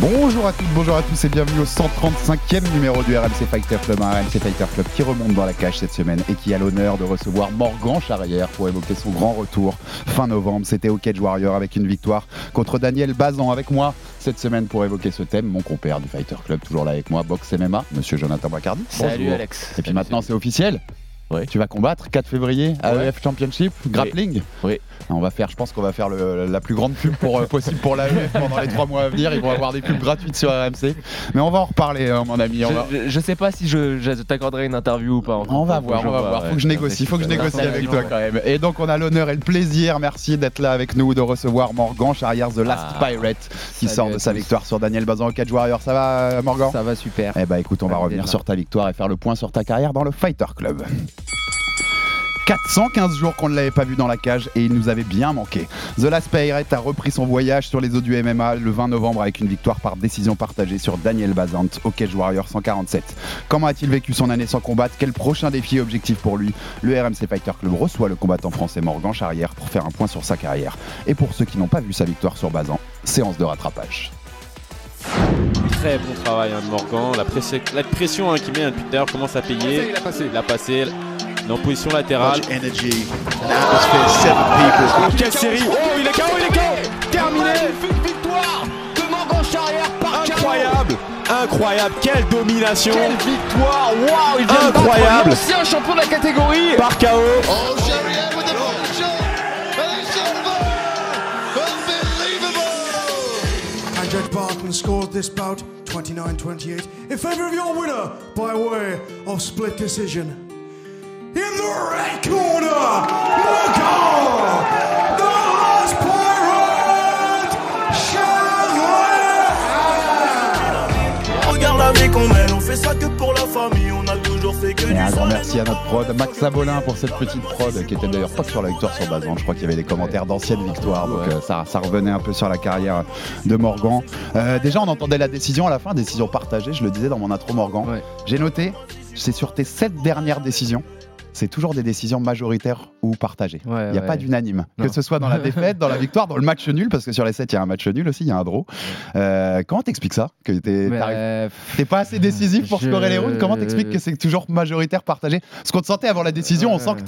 Bonjour à toutes, bonjour à tous et bienvenue au 135e numéro du RMC Fighter Club, un RMC Fighter Club qui remonte dans la cage cette semaine et qui a l'honneur de recevoir Morgan Charrière pour évoquer son grand retour fin novembre. C'était au Cage Warrior avec une victoire contre Daniel Bazan avec moi cette semaine pour évoquer ce thème. Mon compère du Fighter Club, toujours là avec moi, Box MMA, monsieur Jonathan Bacardi. Salut. Alex. Et puis maintenant c'est officiel. Tu vas combattre 4 février AEF Championship, grappling. Oui. On va faire, je pense qu'on va faire le- la plus grande pub pour, euh, possible pour l'AEF pendant les 3 mois à venir. Ils vont avoir des pubs gratuites sur RMC. Mais on va en reparler, hein, mon ami. On va, Je, je sais pas si je, je t'accorderai une interview ou pas. encore. on va Faut voir, je on va voir. ouais. Faut que je négocie, faut que je négocie avec toi quand même. Et donc on a l'honneur et le plaisir, merci d'être là avec nous, de recevoir Morgan Charrière, The Last Ah. Pirate, qui sort de sa victoire sur Daniel Bazan au Catch Warrior. Ça va, euh, Morgan? Ça va super. Eh bah écoute, on va revenir sur ta victoire et faire le point sur ta carrière dans le Fighter Club. 415 jours qu'on ne l'avait pas vu dans la cage et il nous avait bien manqué. The Last Pirate a repris son voyage sur les eaux du MMA le 20 novembre avec une victoire par décision partagée sur Daniel Bazant au Cage Warrior 147. Comment a-t-il vécu son année sans combattre? Quel prochain défi et objectif pour lui? Le RMC Fighter Club reçoit le combattant français Morgan Charrière pour faire un point sur sa carrière. Et pour ceux qui n'ont pas vu sa victoire sur Bazan, séance de rattrapage. Très bon travail hein, de Morgan. La, pression- la pression hein, qu'il met hein, depuis tout à l'heure commence à payer. Il a passé? Il a passé. En position latérale. Quelle série. Oh, il est KO, il est KO. Terminé. Victoire de Morgan Charrière par Incroyable. Incroyable. Quelle domination. Quelle victoire. Waouh Il vient de battre Incroyable. l'ancien champion de la catégorie. Par KO And Judge Barton scored this bout 29-28 in favor of your winner by way of split decision. In the red corner, Morgan, the last pirate, Charlotte. Regarde la vie qu'on mène, on fait ça que pour la famille, on a toujours fait que Et un grand merci à notre prod, Max Sabolin pour cette petite prod qui était d'ailleurs pas que sur la victoire sur Bazan. Je crois qu'il y avait des commentaires d'anciennes victoires, donc euh, ça, ça revenait un peu sur la carrière de Morgan. Euh, déjà, on entendait la décision à la fin, décision partagée. Je le disais dans mon intro, Morgan. Ouais. J'ai noté, c'est sur tes sept dernières décisions. C'est toujours des décisions majoritaires ou partagées. Ouais, Il n'y a ouais. pas d'unanime. Que ce soit dans la défaite, dans la victoire, dans le match nul, parce que sur les 7, il y a un match nul aussi, il y a un draw. Euh, comment t'expliques ça Que t'es euh, T'es pas assez décisif pour Je- scorer les rounds? Comment t'expliques que c'est toujours majoritaire partagé? Parce qu'on te sentait avant la décision, on sent que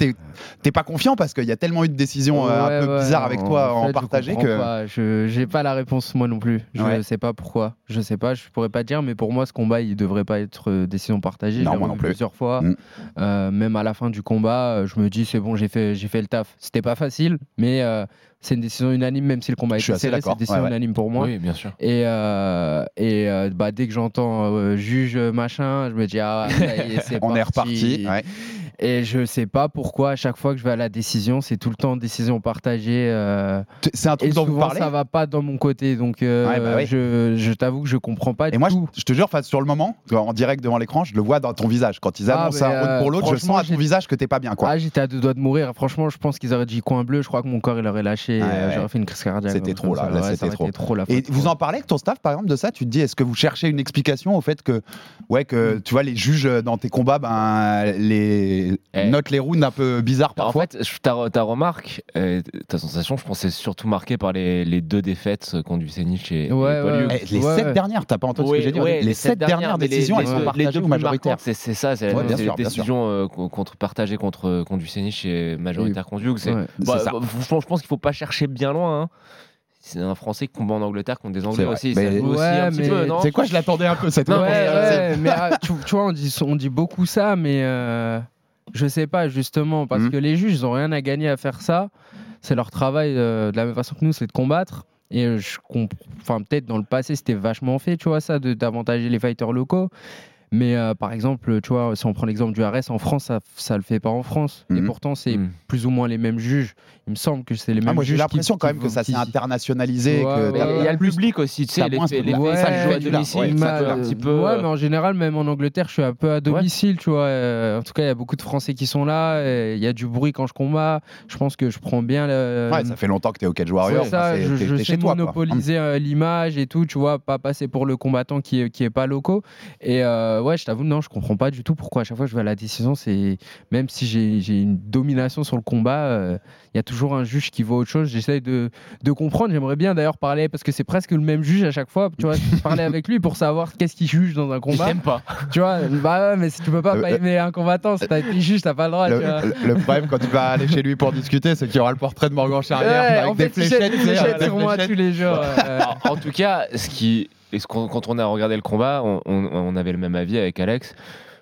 t'es- pas confiant parce qu'il y a tellement eu de décisions euh, un peu bizarres avec toi en, fait, partagé que. pas. Je j'ai pas la réponse moi non plus. Je Ouais. sais pas pourquoi. Je sais pas. Je pourrais pas dire. Mais pour moi, ce combat, il devrait pas être décision partagée. Non, moi non plus. Plusieurs fois. Mm. Euh, même à la fin du combat, je me dis c'est bon, j'ai fait j'ai fait le taf. C'était pas facile, mais euh, c'est une décision unanime, même si le combat est serré, c'est une décision Ouais, ouais. unanime pour moi. Oui, bien sûr. Et, euh, et euh, bah, dès que j'entends juge machin, je me dis ah c'est On est parti. reparti. Et je sais pas pourquoi à chaque fois que je vais à la décision, c'est tout le temps décision partagée. euh, C'est un et truc dont vous souvent parlez ça va pas dans mon côté, donc euh, Ouais, bah oui. je, je t'avoue que je comprends pas Et du moi, je, tout. je te jure, sur le moment, en direct devant l'écran, je le vois dans ton visage. Quand ils Ah, annoncent mais, un euh, pour l'autre, je sens à ton visage que t'es pas bien. quoi. Ah, j'étais à deux doigts de mourir. Franchement, je pense qu'ils auraient dit coin bleu. Je crois que mon corps il aurait lâché. Euh, ouais. J'aurais fait une crise cardiaque. C'était trop, là, c'était trop. trop la Et vous en parlez avec ton staff, par exemple, de ça? Tu te dis, est-ce que vous cherchez une explication au fait que, ouais, que tu vois, les juges dans tes combats, ben, les Eh. notent les rounds un peu bizarres En parfois fait, je- ta, ta remarque, euh, ta sensation, je pense, c'est surtout marquée par les, les deux défaites euh, contre Vucenic et, et Ouais, Paul ouais. Eh, les Ouais, sept ouais. dernières, t'as pas entendu ce que j'ai dit ouais, Les sept dernières décisions, les elles sont partagées deux ou majoritaires C'est ça, c'est Ouais, bien c'est sûr, les bien sûr. décisions euh, co- contre, partagées contre, contre Vucenic et majoritaire contre Ouais. Bah, bah, je pense qu'il faut pas chercher bien loin. hein. C'est un Français qui combat en Angleterre contre des Anglais aussi. Ouais, mais- C'est quoi Je l'attendais un peu cette Ouais, ouais, mais ah, tu, tu vois, on dit, on dit beaucoup ça, mais euh, je sais pas justement parce Mhm. que les juges ils ont rien à gagner à faire ça. C'est leur travail euh, de la même façon que nous, c'est de combattre. Et je comprends, enfin peut-être dans le passé c'était vachement fait, tu vois ça, de d'avantager les fighters locaux. Mais euh, par exemple, tu vois, si on prend l'exemple du RS, en France, ça, ça le fait pas en France. Et Mhm. pourtant, c'est Mhm. plus ou moins les mêmes juges. Il me semble que c'est les mêmes Ah, moi, j'ai juges. l'impression qui- quand même que ça s'est internationalisé. Ouais, ouais, Il y a le public aussi, tu sais, les, les, Ouais, ça joue à domicile, ça un petit peu. Ouais, euh, mais en général, même en Angleterre, je suis un peu à domicile, tu vois. euh, en tout cas, il y a beaucoup de Français qui sont là. Il y a du bruit quand je combats. Je pense que je prends bien le. Ouais, ça fait longtemps que t'es au Cage Warrior. C'est ça, je, sais monopoliser euh, l'image et tout, tu vois, pas passer pour le combattant qui est, qui est pas locaux. Et ouais, je t'avoue, non, je comprends pas du tout pourquoi à chaque fois je vais à la décision, c'est même si j'ai j'ai une domination sur le combat, euh, il y a toujours un juge qui voit autre chose. J'essaye de, de comprendre. J'aimerais bien d'ailleurs parler parce que c'est presque le même juge à chaque fois, tu vois, parler avec lui pour savoir qu'est-ce qu'il juge dans un Il combat. t'aime pas. Tu vois, bah ouais, mais si tu peux pas Euh, pas aimer un combattant, si t'as été juge, t'as pas le droit. Le, tu vois. le- le problème quand tu vas aller chez lui pour discuter, c'est qu'il y aura le portrait de Morgan Charrière Ouais, avec en des fait, il des fléchettes sur moi tous les jours. euh, en tout cas, ce qui, et ce quand on a regardé le combat, on, on- on avait le même avis avec Alex.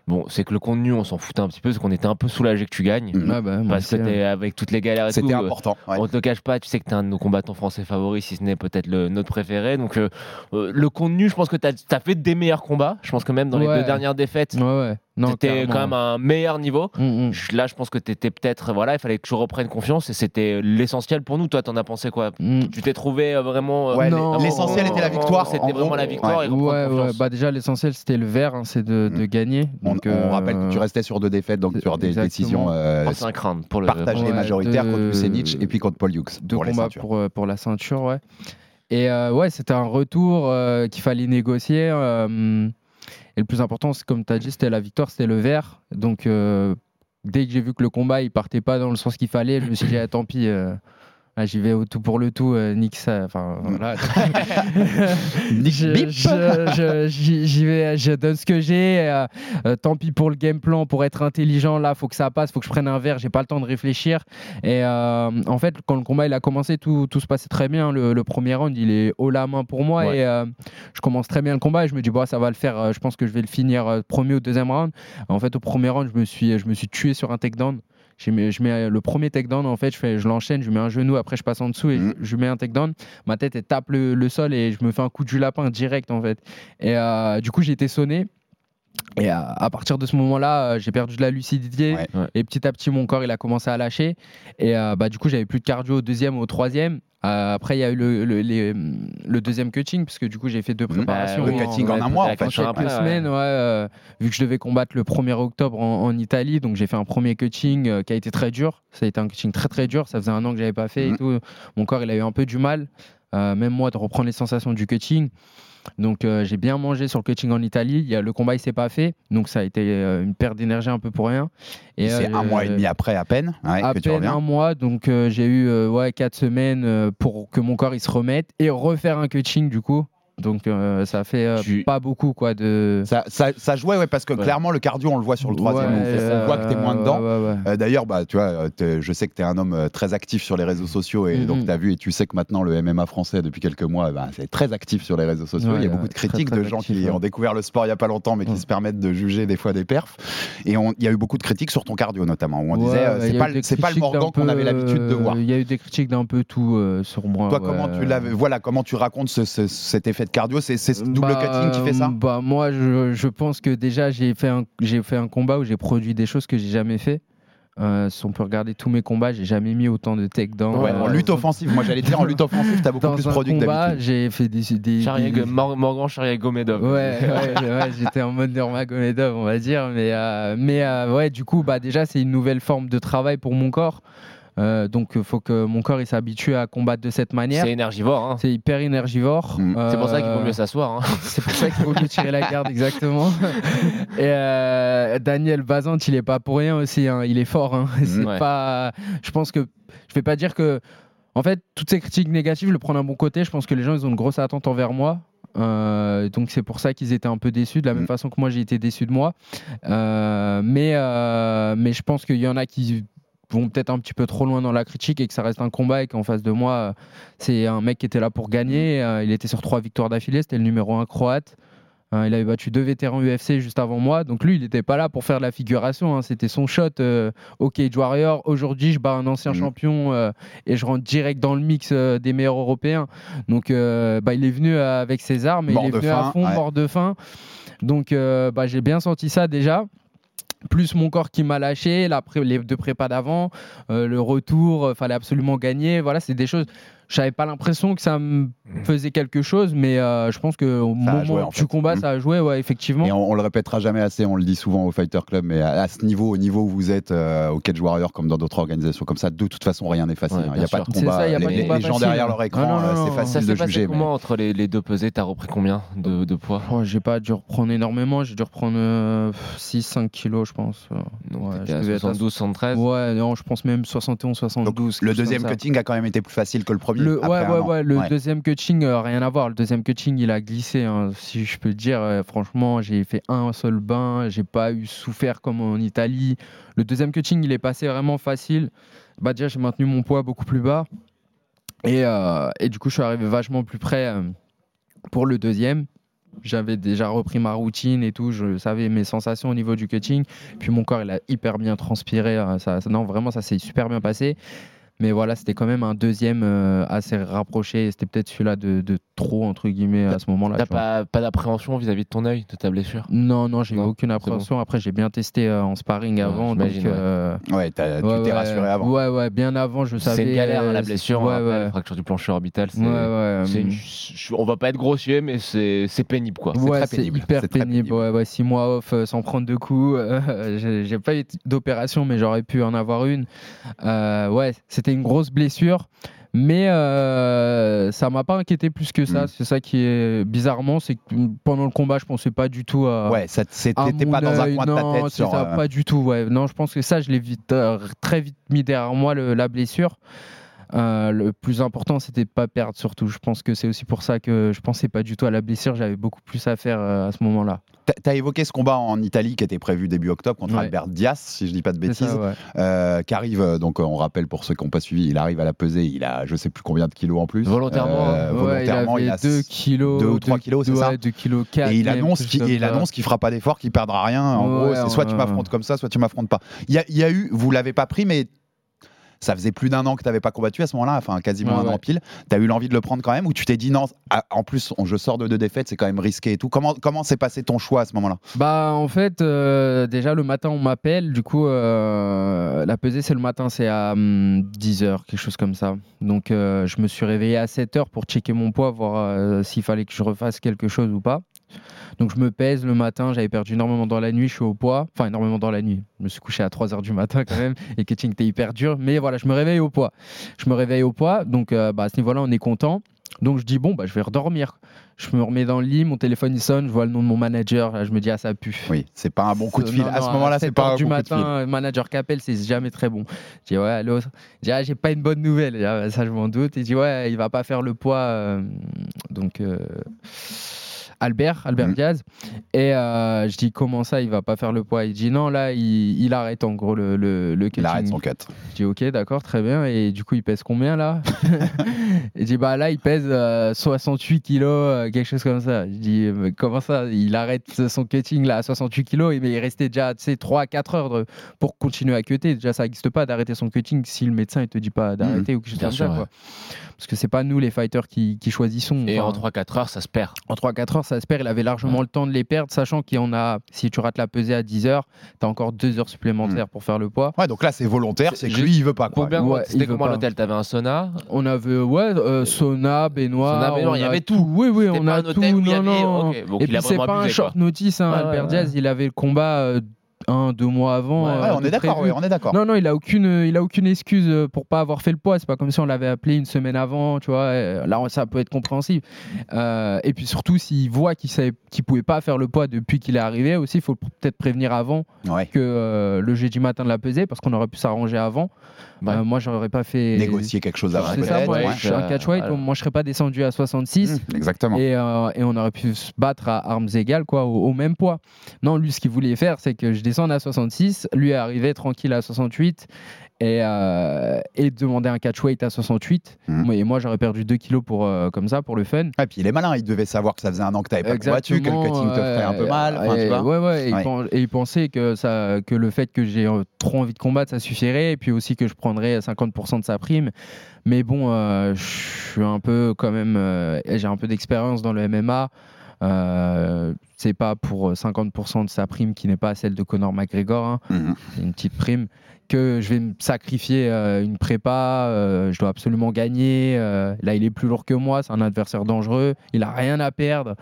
Bon, c'est que le contenu, on s'en foutait un petit peu, parce qu'on était un peu soulagé que tu gagnes. Mm. bah, moi Parce que t'es avec toutes les galères et tout. C'était euh, important. ouais. On te le cache pas, tu sais que t'es un de nos combattants français favoris, si ce n'est peut-être notre préféré. Donc, euh, euh, le contenu, je pense que t'as as fait des meilleurs combats. Je pense que même dans les deux dernières défaites, Ouais, t'étais quand même à un meilleur niveau. Mm, mm. Là, je pense que t'étais peut-être. Voilà, il fallait que je reprenne confiance et c'était l'essentiel pour nous. Toi, t'en as pensé quoi Mm. Tu t'es trouvé euh, vraiment. euh, Ouais, Non. l'essentiel était la victoire. C'était gros. vraiment la victoire Ouais. et reprendre Ouais, ouais, confiance. bah déjà l'essentiel c'était le vert, hein, c'est de, de gagner. On, Donc, on euh, rappelle que tu restais sur deux défaites, donc sur des Exactement. décisions euh, Oh, c'est un crâne pour le. partagées Ouais, majoritaires de- contre Vucenic et puis contre Paul Hughes deux pour les combats ceintures. pour, euh, pour la ceinture, ouais. Et euh, ouais, c'était un retour euh, qu'il fallait négocier. Et le plus important, c'est comme tu as dit, c'était la victoire, c'était le vert. Donc euh, dès que j'ai vu que le combat il partait pas dans le sens qu'il fallait, je me suis dit ah, tant pis. euh, ah, J'y vais au tout pour le tout, euh, nique ça. Enfin, voilà. J'y vais, je donne ce que j'ai. euh, euh, tant pis pour le game plan, pour être intelligent. Là, faut que ça passe, faut que je prenne un verre. J'ai pas le temps de réfléchir. Et euh, en fait, quand le combat il a commencé, tout, tout se passait très bien. Le, le premier round, il est haut la main pour moi Ouais. et je commence très bien le combat. Et je me dis, bon, ça va le faire. Je pense que je vais le finir premier ou deuxième round. En fait, au premier round, je me suis, je me suis tué sur un takedown. Je mets, je mets le premier takedown, en fait, je, fais, je l'enchaîne, je mets un genou, après je passe en dessous et Mhm. je, je mets un takedown. Ma tête, elle tape le, le sol et je me fais un coup du lapin direct, en fait. Et euh, du coup, j'ai été sonné. Et à, à partir de ce moment-là, euh, j'ai perdu de la lucidité. Ouais. Ouais. Et petit à petit, mon corps, il a commencé à lâcher. Et euh, bah, du coup, j'avais plus de cardio au deuxième au troisième. Euh, après, il y a eu le, le, les- le deuxième cutting, parce que du coup, j'ai fait deux Mhm. préparations. Bah, le cutting ouais, en un mois, en fait. en quelques semaines, ouais, euh, vu que je devais combattre le 1er octobre en, en Italie, donc j'ai fait un premier cutting euh, qui a été très dur. Ça a été un cutting très très dur. Ça faisait un an que j'avais pas fait et Mhm. tout. Mon corps, il a eu un peu du mal, euh, même moi, de reprendre les sensations du cutting. Donc euh, j'ai bien mangé sur le cutting en Italie. Il y a, le combat il s'est pas fait, donc ça a été euh, une perte d'énergie un peu pour rien. Et c'est euh, un mois et demi après à peine ouais, à que tu peine reviens. un mois, donc euh, j'ai eu euh, ouais, quatre semaines euh, pour que mon corps il se remette et refaire un coaching du coup. Donc euh, ça fait euh, Tu- pas beaucoup quoi de. Ça, ça, ça jouait, ouais, parce que Ouais. clairement, le cardio, on le voit sur le troisième. Ouais, on, euh, voit que tu es moins dedans. ouais. Euh, D'ailleurs, bah, tu vois, t'es- je sais que tu es un homme très actif sur les réseaux sociaux et Mhm. donc tu as vu et tu sais que maintenant le MMA français, depuis quelques mois, bah, c'est très actif sur les réseaux sociaux. Il y a beaucoup de critiques très de gens actif, qui ont découvert le sport il y a pas longtemps mais qui Ouais. se permettent de juger des fois des perfs. Et il y a eu beaucoup de critiques sur ton cardio notamment, où on disait c'est pas, pas le Morgan qu'on avait l'habitude de voir. Il y a eu des critiques d'un peu tout sur moi. Toi, comment tu l'avais, voilà, comment tu racontes ce- ce- cet effet cardio C'est ce double Bah, cutting qui fait ça bah, Moi, je, je pense que déjà, j'ai fait, un, j'ai fait un combat où j'ai produit des choses que j'ai jamais fait. Euh, si on peut regarder tous mes combats, j'ai jamais mis autant de takedowns. Ouais, euh, en lutte offensive, moi j'allais dire en lutte offensive, t'as beaucoup dans plus produit que combat, d'habitude. j'ai fait des. des, des- Mor- Morgan Charrier-Gomedov. Ouais, ouais, ouais, j'étais en mode Nurmagomedov, on va dire. Mais, euh, mais euh, ouais, du coup, bah, déjà, c'est une nouvelle forme de travail pour mon corps. Euh, donc, il faut que mon corps il s'habitue à combattre de cette manière. C'est énergivore. hein. C'est hyper énergivore. Mm. C'est pour ça qu'il vaut Euh, mieux s'asseoir. hein. c'est pour ça qu'il vaut mieux tirer la garde, exactement. Et euh, Daniel Bazant, il est pas pour rien aussi. hein. Il est fort. hein. C'est Ouais. pas. Je pense que je vais pas dire que. En fait, toutes ces critiques négatives, le prendre d'un bon côté. Je pense que les gens, ils ont une grosse attente envers moi. Euh, donc c'est pour ça qu'ils étaient un peu déçus, de la même Mm. façon que moi j'ai été déçu de moi. Euh, mais, euh, mais je pense qu'il y en a qui vont peut-être un petit peu trop loin dans la critique et que ça reste un combat et qu'en face de moi, euh, c'est un mec qui était là pour gagner. Euh, il était sur trois victoires d'affilée, c'était le numéro un croate. Hein, il avait battu deux vétérans UFC juste avant moi. Donc lui, il n'était pas là pour faire de la figuration. hein. C'était son shot euh, au Cage Warrior. Aujourd'hui, je bats un ancien Mhm. champion euh, et je rentre direct dans le mix euh, des meilleurs européens. Donc euh, bah, il est venu euh, avec ses armes et il est venu faim, à fond, ouais. mort de faim. Donc euh, bah, j'ai bien senti ça déjà. Plus mon corps qui m'a lâché, la les deux prépas d'avant, euh, le retour, euh, fallait absolument gagner. Voilà, c'est des choses. J'avais pas l'impression que ça me faisait quelque chose, mais euh, je pense que au. Ça a moment joué, en où fait. tu combats, Mm. ça a joué, ouais, effectivement. Et on, on le répétera jamais assez, on le dit souvent au Fighter Club, mais à, à ce niveau, au niveau où vous êtes euh, au Cage Warrior, comme dans d'autres organisations comme ça, de toute façon, rien n'est facile. Ouais, hein. Il bien n'y a pas de combat. ça, y a les, pas de les combat gens facile. derrière leur écran, Non, non, euh, c'est. Ça facile de juger. mais- comment entre les, les deux pesées? T'as repris combien de, de poids? Oh, j'ai pas dû reprendre énormément, j'ai dû reprendre 6-5 kilos, je pense. Donc Ouais, t'étais je à devais être à 72, 73 Ouais, non, je pense même 71, 72. Le deuxième cutting a quand même été plus facile que le premier. Le, ouais, ouais, ouais, le deuxième coaching, euh, rien à voir. Le deuxième coaching, il a glissé, hein, si je peux dire. euh, franchement, j'ai fait un seul bain, j'ai pas eu souffert comme en Italie. Le deuxième coaching, il est passé vraiment facile. Bah, déjà, j'ai maintenu mon poids beaucoup plus bas. Et, euh, et du coup, je suis arrivé vachement plus près pour le deuxième. J'avais déjà repris ma routine et tout, je savais mes sensations au niveau du cutting. Puis mon corps, il a hyper bien transpiré. Ça, ça- non, vraiment, ça s'est super bien passé. Mais voilà, c'était quand même un deuxième euh, assez rapproché. C'était peut-être celui-là de, de trop, entre guillemets, à ce moment-là. T'as pas, pas d'appréhension vis-à-vis de ton œil, de ta blessure? Non, non, j'ai eu Non, aucune appréhension. Après, j'ai bien testé euh, en sparring Ouais, avant. donc, euh, Ouais, t'as- tu ouais, t'es ouais, rassuré avant. Ouais, ouais, bien avant, je savais. C'est une galère, hein, la euh, blessure, Ouais, hein, après, ouais. la fracture du plancher orbital. C'est, Ouais, ouais, c'est hum. une- on va pas être grossier, mais c'est, c'est pénible quoi. Ouais, très c'est pénible. hyper pénible. pénible. Ouais, ouais, six mois off euh, sans prendre de coups. euh, j'ai- j'ai pas eu d'opération, mais j'aurais pu en avoir une. Euh, ouais, c'était une grosse blessure. Mais euh, ça m'a pas inquiété plus que ça. Mm. C'est ça qui est bizarrement, c'est que pendant le combat, je pensais pas du tout à. Ouais, mon pas dans un coin de ta non, tête sur. ça, euh, pas du tout. Ouais. Non, je pense que ça, je l'ai vite, euh, très vite mis derrière moi le- la blessure. Euh, le plus important, c'était de pas perdre surtout. Je pense que c'est aussi pour ça que je pensais pas du tout à la blessure. J'avais beaucoup plus à faire euh, à ce moment-là. T'as t'as évoqué ce combat en Italie qui était prévu début octobre contre Ouais. Albert Diaz, si je dis pas de bêtises. ça, ouais. euh, qui arrive, euh, donc on rappelle pour ceux qui n'ont pas suivi, il arrive à la peser, il a je sais plus combien de kilos en plus. Volontairement, Euh, volontairement, il il avait a 2 kilos. deux ou trois kilos, c'est ça 2 kilos 4. Et il annonce qu'il il annonce qu'il fera pas d'effort, qu'il perdra rien. En gros, c'est soit tu m'affrontes comme ça, soit tu m'affrontes pas. Il y y a eu, vous l'avez pas pris, mais ça faisait plus d'un an que tu n'avais pas combattu à ce moment-là, enfin quasiment Ouais, un ouais. an pile. Tu as eu l'envie de le prendre quand même ou tu t'es dit non, ah, en plus on- je sors de deux défaites, c'est quand même risqué et tout. Comment comment s'est passé ton choix à ce moment-là? Bah en fait, euh, déjà le matin on m'appelle, du coup euh, la pesée c'est le matin, c'est à 10h, quelque chose comme ça. Donc euh, je me suis réveillé à 7h pour checker mon poids, voir s'il fallait que je refasse quelque chose ou pas. Donc je me pèse le matin, j'avais perdu énormément dans la nuit, je suis au poids, enfin énormément dans la nuit. Je me suis couché à 3h du matin quand même et catching était hyper dur, mais voilà, je me réveille au poids. Je me réveille au poids, donc euh, bah, à ce niveau-là on est content. Donc je dis bon bah je vais redormir. Je me remets dans le lit, mon téléphone il sonne, je vois le nom de mon manager, là, je me dis ah ça pue. Oui, c'est pas un bon coup de fil. non, à ce moment-là, c'est 7 pas un du bon coup de matin, fil. manager qui appelle, c'est jamais très bon. Je dis ouais, allô. Je dis ah, j'ai pas une bonne nouvelle. Dis, Ah, ça je m'en doute. Il dit ouais, il va pas faire le poids. euh, donc euh, Albert, Albert Mhm. Diaz. Et euh, je dis comment ça, il va pas faire le poids? Il dit non, là, il, il arrête en gros le, le, le Il arrête son cut. Je dis ok, d'accord, très bien. Et du coup, il pèse combien là? Il dit bah là, il pèse euh, 68 kilos, euh, quelque chose comme ça. Je dis mais comment ça? Il arrête son cutting là à 68 kilos, mais il restait déjà tu sais, 3 à 4 heures pour continuer à cutter. Déjà, ça n'existe pas d'arrêter son cutting si le médecin il te dit pas d'arrêter ou quelque chose comme ça. ouais. quoi. Parce que c'est pas nous les fighters qui, qui choisissons. Et Enfin, en 3-4 heures, ça se perd. en 3-4 heures, ça se perd. Il avait largement le temps de les perdre, sachant qu'il y en a, si tu rates la pesée à 10 heures, tu as encore 2 heures supplémentaires pour faire le poids. Ouais, donc là c'est volontaire, c'est que lui il veut pas quoi. Ouais, c'était il veut comment l'hôtel? T'avais un sauna? On avait, ouais, euh, sauna, baignoire. Sauna, baignoire, il y avait tout. Oui, oui, on a un tout. hôtel non, avait- non. donc Et puis c'est pas un short notice, hein, Albert Diaz, il avait le combat euh, un, deux mois avant. Ouais, euh, Ouais, on est d'accord, ouais, on est d'accord. Non, non, il a aucune, il a aucune excuse euh, pour pas avoir fait le poids. C'est pas comme si on l'avait appelé une semaine avant, tu vois. Euh, Là, ça peut être compréhensible. Euh, et puis surtout, s'il voit qu'il savait, qu'il pouvait pas faire le poids depuis qu'il est arrivé, aussi, il faut peut-être prévenir avant que euh, le jeudi matin de la pesée, parce qu'on aurait pu s'arranger avant. Ouais. Euh, moi, j'aurais pas fait Négocier quelque chose avant C'est ça, moi, ouais. je suis un catch weight, voilà. moi je serais pas descendu à 66. Mmh, Exactement. Et, euh, et on aurait pu se battre à armes égales, quoi, au, au même poids. Non, lui, ce qu'il voulait faire, c'est que je descendre à 66. Lui est arrivé tranquille à 68 et, euh, et demander un catch weight à 68. Mhm. Moi- Et moi, j'aurais perdu 2 kilos pour, euh, comme ça pour le fun. Et puis il est malin, il devait savoir que ça faisait un an que t'avais pas combattu, que le cutting te ferait un peu ouais, mal. enfin, tu et- vois. ouais, ouais, et, Ouais. Il et il pensait que, ça, que le fait que j'ai euh, trop envie de combattre, ça suffirait, et puis aussi que je prendrais 50% de sa prime. Mais bon, euh, je suis un peu quand même, euh, j'ai un peu d'expérience dans le MMA. Euh, c'est pas pour 50% de sa prime qui n'est pas celle de Conor McGregor, hein. Mhm. c'est une petite prime, que je vais me sacrifier euh, une prépa, euh, je dois absolument gagner. là, il est plus lourd que moi, c'est un adversaire dangereux, il a rien à perdre.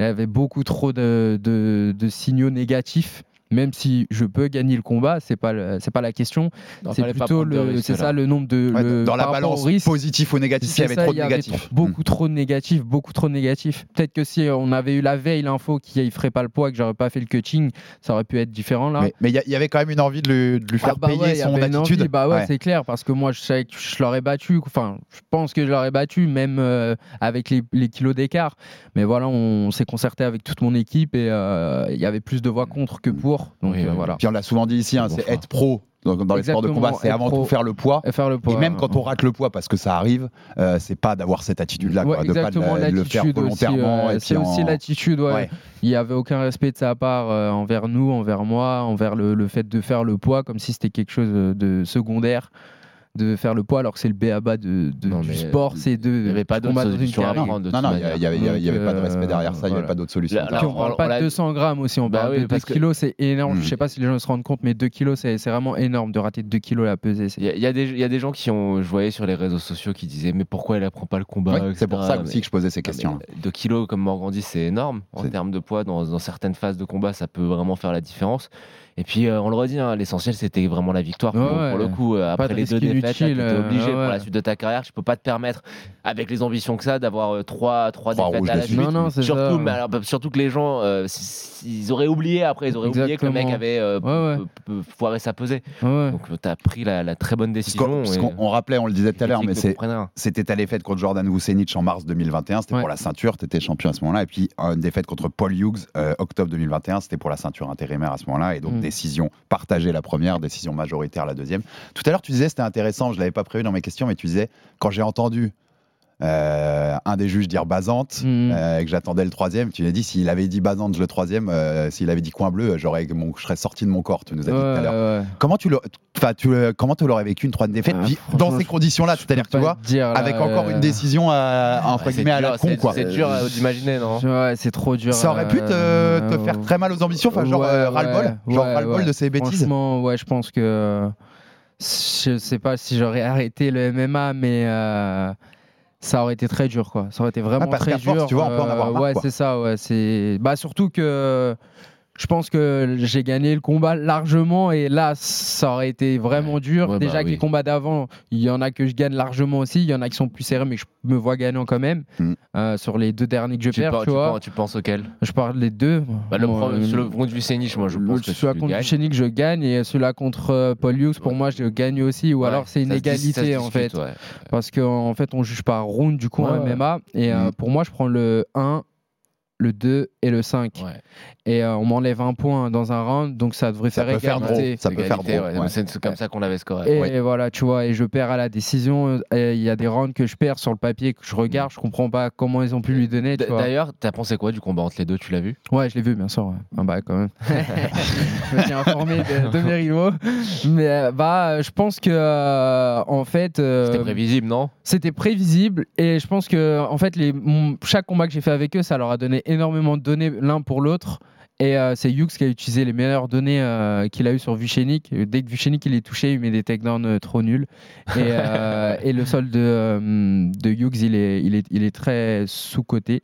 Il y avait beaucoup trop de, de- de signaux négatifs. Même si je peux gagner le combat, c'est pas le- c'est pas la question. C'est plutôt le, c'est ça le nombre de Ouais, le- dans la balance risque, positif ou négatif, il y c'est avait ça, trop de avait négatifs. trop- beaucoup trop de négatifs, beaucoup trop de négatifs. Peut-être que si on avait eu la veille l'info qu'il ne ferait pas le poids, que j'aurais pas fait le coaching, ça aurait pu être différent là. Mais il y, avait quand même une envie de lui, de lui Ah faire bah ouais, payer y son attitude. envie, bah ouais, Ouais. c'est clair, parce que moi je savais que je l'aurais battu. Enfin, je pense que je l'aurais battu, même euh, avec les, les kilos d'écart. Mais voilà, on, s'est concerté avec toute mon équipe et euh, il y avait plus de voix contre que pour. Donc Oui, euh, oui. voilà. Puis on l'a souvent dit ici, hein, c'est être pro dans, dans les sports de combat, c'est avant pro. tout faire le poids. Et faire le poids. Et même quand on rate le poids, parce que ça arrive, euh, c'est pas d'avoir cette attitude-là, Ouais, de pas de le faire volontairement. C'est aussi en- l'attitude, ouais. Ouais. Il n'y avait aucun respect de sa part euh, envers nous, envers moi, envers le, le fait de faire le poids, comme si c'était quelque chose de secondaire, de faire le poids, alors que c'est le béaba de, de- Non, du sport, c'est de Il n'y avait pas d'autre combattre dans une solution à prendre. Non, non, il y manière. avait- il y avait, il y avait- il y avait Donc, pas de respect derrière ça, il n'y avait voilà. pas d'autre solution. Là, Puis là, on parle on- pas on de l'a- 200 grammes aussi, on Bah parle oui, de 2 parce que- kilos, c'est énorme. Mm. Je sais pas si les gens se rendent compte, mais 2 kilos, c'est c'est vraiment énorme de rater 2 kilos à peser. Il y, a- il y a des- il y a des gens qui ont, je voyais sur les réseaux sociaux, qui disaient mais pourquoi elle apprend pas le combat c'est pour ça aussi que je posais ces questions. 2 kilos, comme Morgan dit, c'est énorme en termes de poids. Dans, dans certaines phases de combat, ça peut vraiment faire la différence. Et puis, euh, on le redit, hein, l'essentiel, c'était vraiment la victoire. pour, Ouais, pour le coup, euh, après de les deux défaites, tu es obligé euh, pour ouais. la suite de ta carrière. Tu peux pas te permettre, avec les ambitions que ça, d'avoir euh, trois, trois Trois défaites à la suite. Non, non, c'est surtout, ça. mais alors, bah, surtout que les gens, euh, ils auraient oublié après, ils auraient oublié que le mec avait euh, foiré sa pesée. Ouais. Donc, tu as pris la, la très bonne décision. parce qu'on- on rappelait, on le disait tout à l'heure, mais. C'était ta défaite contre Jordan Vucenic en mars 2021, c'était Ouais. pour la ceinture, tu étais champion à ce moment-là. Et puis une défaite contre Paul Hughes, euh, octobre 2021, c'était pour la ceinture intérimaire à ce moment-là. Et donc. Décision partagée la première, décision majoritaire la deuxième. Tout à l'heure, tu disais, c'était intéressant, je ne l'avais pas prévu dans mes questions, mais tu disais, quand j'ai entendu euh, un des juges dire Basante Mm. euh, et que j'attendais le troisième, tu m'as dit, s'il avait dit Basante le troisième, euh, s'il avait dit coin bleu, j'aurais, mon, je serais sorti de mon corps, tu nous as dit tout à l'heure. ouais. Comment tu l'aurais, enfin, tu, le- comment tu l'aurais vécu une troisième défaite Ah, dans ces conditions-là, c'est-à-dire, tu vois, te dire, là, avec encore euh, une décision à, entre Ouais, c'est guillemets à la con c'est- quoi. C'est dur euh, d'imaginer, non Ouais, c'est trop dur. Ça aurait pu te, euh, te faire très mal aux ambitions, enfin genre Ouais, euh, ras-le-bol, ouais, genre ouais, ras-le-bol ouais. de ces bêtises. Franchement, ouais, je pense que je sais pas si j'aurais arrêté le MMA, mais euh, ça aurait été très dur, quoi. Ça aurait été vraiment Ah, parce très force, dur. tu vois, on peut en avoir marre, Ouais, c'est ça. Ouais, c'est bah surtout que je pense que j'ai gagné le combat largement et là, ça aurait été vraiment dur. Ouais, bah Déjà que oui. les combats d'avant, il y en a que je gagne largement aussi, il y en a qui sont plus serrés, mais je me vois gagnant quand même. Mm. Euh, sur les deux derniers que je Tu, perds, par- tu vois. penses- tu penses auquel? Je parle des deux. bah, le, premier- euh, sur le contre Vucenic, moi je pense que le contre. Duchesne je gagne et celui-là contre euh, Paul Hughes pour moi je gagne aussi ou Ouais, alors c'est une égalité en discute, fait ouais. parce qu'en en fait on juge par round du coup en. MMA et euh, Mhm. pour moi je prends le 1 le 2 et le 5 Ouais. et euh, on m'enlève un point dans un round donc ça devrait Ça faire égalité drôle, ça peut faire Égalité, drôle. ouais. ouais. C'est comme ça qu'on avait scoré. et Ouais. voilà, tu vois, et je perds à la décision. et Il y a des rounds que je perds sur le papier que je regarde, je comprends pas comment ils ont pu lui donner. D'ailleurs, t'as pensé quoi du combat entre les deux? Tu l'as vu? Ouais, je l'ai vu, bien sûr. ouais. Ah bah, quand même. je me suis informé de, de mes rivaux. Mais euh, bah, je pense que, euh, en fait. euh, C'était prévisible, non? C'était prévisible. Et je pense que, en fait, les, mon- chaque combat que j'ai fait avec eux, ça leur a donné énormément de données l'un pour l'autre. Et euh, c'est Hughes qui a utilisé les meilleures données euh, qu'il a eues sur Vucenic. Dès que Vucenic il est touché, il met des takedowns euh, trop nuls. Et, euh, et le sol de, de Hughes, il est, il est, il est très sous-coté.